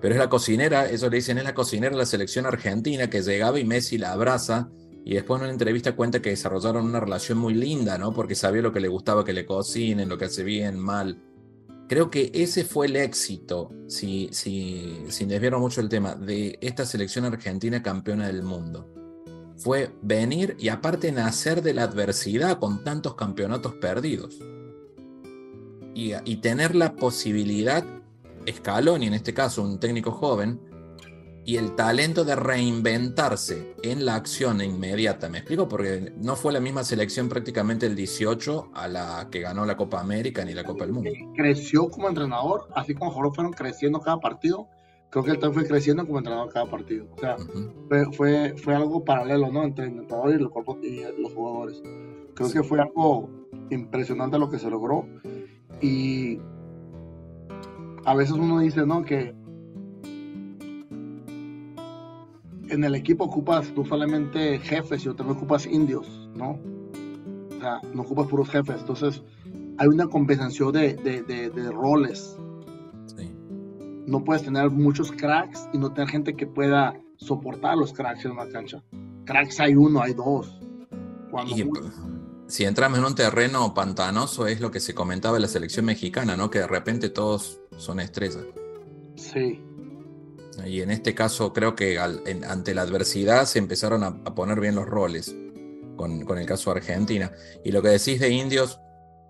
Pero es la cocinera, eso le dicen, es la cocinera de la selección argentina que llegaba y Messi la abraza y después en una entrevista cuenta que desarrollaron una relación muy linda, ¿no? Porque sabía lo que le gustaba que le cocinen, lo que hace bien, mal. Creo que ese fue el éxito, si, si, sin desviar mucho el tema, de esta selección argentina campeona del mundo. Fue venir y aparte nacer de la adversidad con tantos campeonatos perdidos. Y, y tener la posibilidad, Scaloni en este caso, un técnico joven, y el talento de reinventarse en la acción inmediata. ¿Me explico? Porque no fue la misma selección prácticamente el 18 a la que ganó la Copa América ni la Copa del Mundo. Creció como entrenador, así como los fueron creciendo cada partido. Creo que él también fue creciendo como entrenador cada partido. O sea, fue, fue, algo paralelo, ¿no? Entre el entrenador y los, y los jugadores. Creo que fue algo impresionante lo que se logró. Y a veces uno dice, ¿no? Que en el equipo ocupas no solamente jefes, sino también ocupas indios, ¿no? O sea, no ocupas puros jefes. Entonces, hay una compensación de, de, de, roles. Sí. no puedes tener muchos cracks y no tener gente que pueda soportar los cracks en una cancha. Cracks hay uno, hay dos. Cuando Y, mucho. si entramos en un terreno pantanoso es lo que se comentaba en la selección mexicana, ¿no? Que de repente todos son estrellas. Sí, Y en este caso creo que al- en- ante la adversidad se empezaron a, a poner bien los roles con, con el caso de Argentina. Y lo que decís de indios,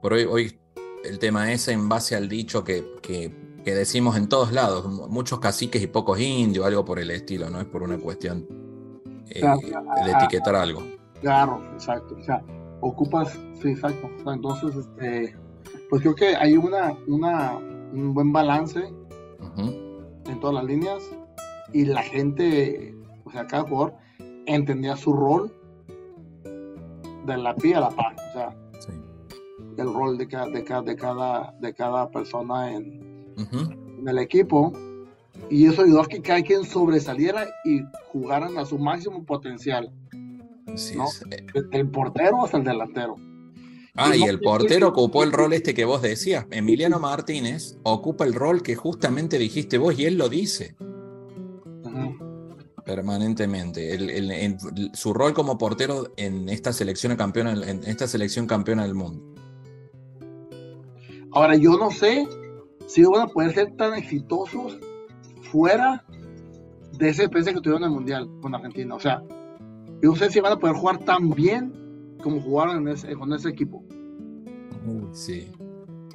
por hoy, hoy el tema es en base al dicho que, que- que decimos en todos lados, mu- muchos caciques y pocos indios, algo por el estilo, no es por una cuestión eh, Claro. de etiquetar algo. Claro, exacto. O sea, ocupas, sí, exacto. Entonces, este, pues creo que hay una, una, un buen balance Ujú. en todas las líneas y la gente, o sea, cada jugador entendía su rol de la pie a la par. O sea, Sí. el rol de cada, de cada, de cada, de cada persona en, el equipo. Y eso ayudó a que cada quien sobresaliera y jugaran a su máximo potencial. Así ¿no? Desde el portero hasta el delantero. Ah, Y el portero ocupó el rol este que vos <laughs> decías. Emiliano Martínez ocupa el rol que justamente dijiste vos y él lo dice permanentemente. El- el- en- su rol como portero en esta selección campeona, en esta selección campeona del mundo. Ahora, yo no sé si van a poder ser tan exitosos fuera de ese experiencia que tuvieron en el Mundial con Argentina. O sea, yo no sé si van a poder jugar tan bien como jugaron en ese- con ese equipo. Sí.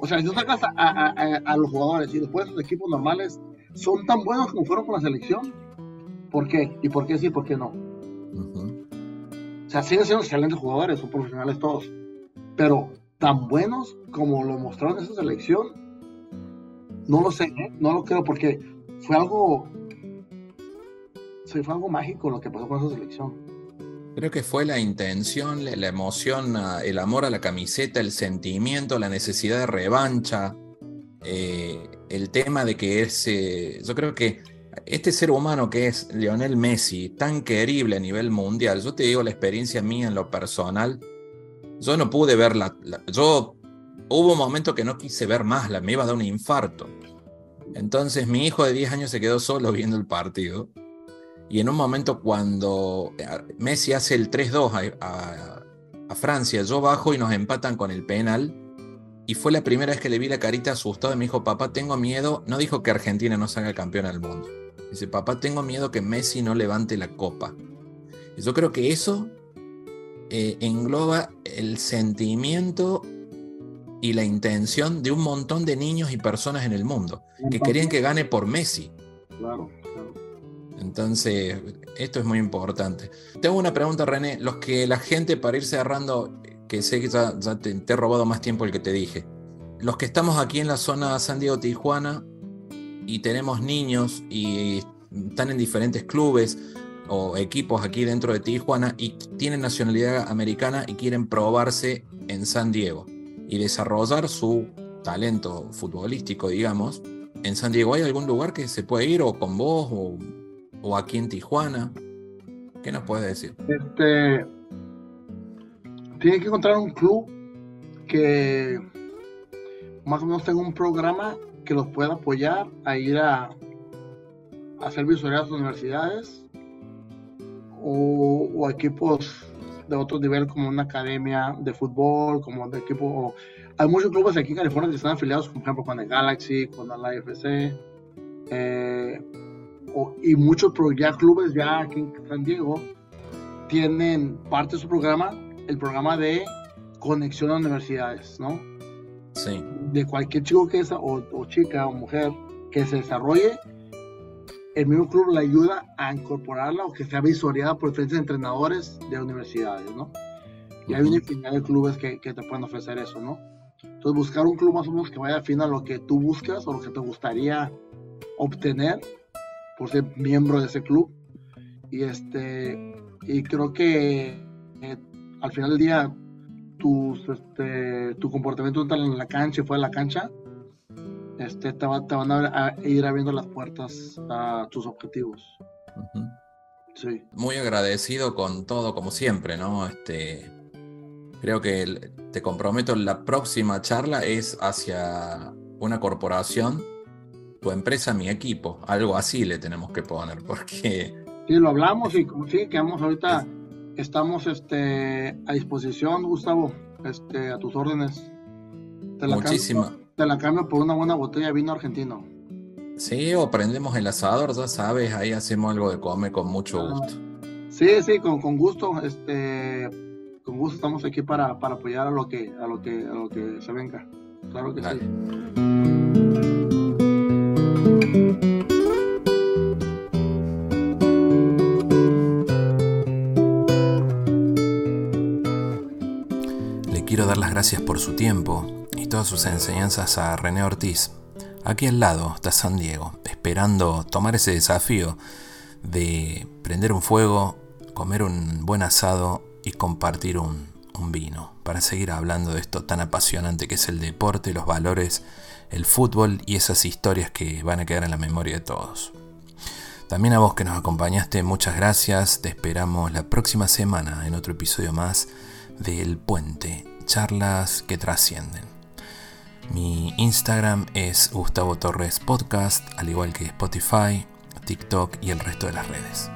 O sea, si tú sacas a, a- a- a los jugadores y después los equipos normales son tan buenos como fueron con la selección. ¿Por qué? ¿Y por qué sí por qué no? O sea, siguen siendo excelentes jugadores, son profesionales todos. Pero tan buenos como lo mostraron en esa selección, no lo sé, ¿eh? no lo creo porque fue algo. Sí, fue algo mágico lo que pasó con esa selección. Creo que fue la intención, la, emoción, ah, el amor a la camiseta, el sentimiento, la necesidad de revancha, eh, el tema de que ese, yo creo que este ser humano que es Lionel Messi, tan querible a nivel mundial, yo te digo la experiencia mía en lo personal, yo no pude ver la, la- yo hubo un momento que no quise ver más, la, me iba a dar un infarto. Entonces mi hijo de 10 años se quedó solo viendo el partido. Y en un momento cuando eh, Messi hace el 3-2 a, a- a Francia, yo bajo y nos empatan con el penal. Y fue la primera vez que le vi la carita asustada y me dijo, papá, tengo miedo. No dijo que Argentina no salga campeona del mundo. Dice, papá, tengo miedo que Messi no levante la copa. Y yo creo que eso eh, engloba el sentimiento y la intención de un montón de niños y personas en el mundo que querían que gane por Messi. Claro. Entonces, esto es muy importante. Tengo una pregunta, René. Los que la gente, para ir cerrando, que sé que ya, te he robado más tiempo el que te dije. Los que estamos aquí en la zona San Diego-Tijuana y tenemos niños y están en diferentes clubes o equipos aquí dentro de Tijuana y tienen nacionalidad americana y quieren probarse en San Diego y desarrollar su talento futbolístico, digamos, en San Diego, ¿hay algún lugar que se puede ir o con vos o, o aquí en Tijuana? ¿Qué nos puedes decir? Este. Tienen que encontrar un club que más o menos tenga un programa que los pueda apoyar a ir a, hacer visorías a las universidades o, o equipos de otro nivel como una academia de fútbol, como de equipo. hay muchos clubes aquí en California que están afiliados, por ejemplo, con el Galaxy, con el IFC, eh, o- y muchos pro- ya clubes ya aquí en San Diego tienen parte de su programa, el programa de conexión a universidades, ¿no? Sí, De cualquier chico que es, o, o chica o mujer que se desarrolle, el mismo club le ayuda a incorporarla o que sea visoreada por diferentes entrenadores de universidades, ¿no? Y hay una infinidad de clubes que, que te pueden ofrecer eso, ¿no? Entonces buscar un club más o menos que vaya afín a lo que tú buscas o lo que te gustaría obtener por ser miembro de ese club. Y este y creo que eh, al final del día tus, este, tu comportamiento en la cancha y fuera de la cancha este, te, va- te van a, a ir abriendo las puertas a tus objetivos. Sí. muy agradecido con todo, como siempre, ¿no? Este, creo que el- te comprometo, la próxima charla es hacia una corporación tu empresa, mi equipo. Algo así le tenemos que poner, porque... Sí, lo hablamos y sí, quedamos ahorita, estamos este, a disposición, Gustavo, este, a tus órdenes. Te la Muchísima. Cambio, te la cambio por una buena botella de vino argentino. Sí, o prendemos el asador, ya sabes, ahí hacemos algo de comer con mucho Ah. gusto. Sí, sí, con, con gusto, este, con gusto estamos aquí para, para apoyar a lo que, a lo que, a lo que se venga. Claro que Dale. sí. Le quiero dar las gracias por su tiempo y todas sus enseñanzas a René Ortiz. Aquí al lado está San Diego, esperando tomar ese desafío de prender un fuego, comer un buen asado y compartir un, vino para seguir hablando de esto tan apasionante que es el deporte, los valores, el fútbol y esas historias que van a quedar en la memoria de todos. También a vos que nos acompañaste, muchas gracias. Te esperamos la próxima semana en otro episodio más de El Puente, charlas que trascienden. Mi Instagram es Gustavo Torres Podcast, al igual que Spotify, TikTok y el resto de las redes.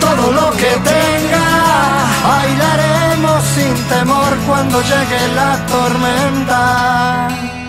todo lo que tenga. Bailaremos sin temor cuando llegue la tormenta.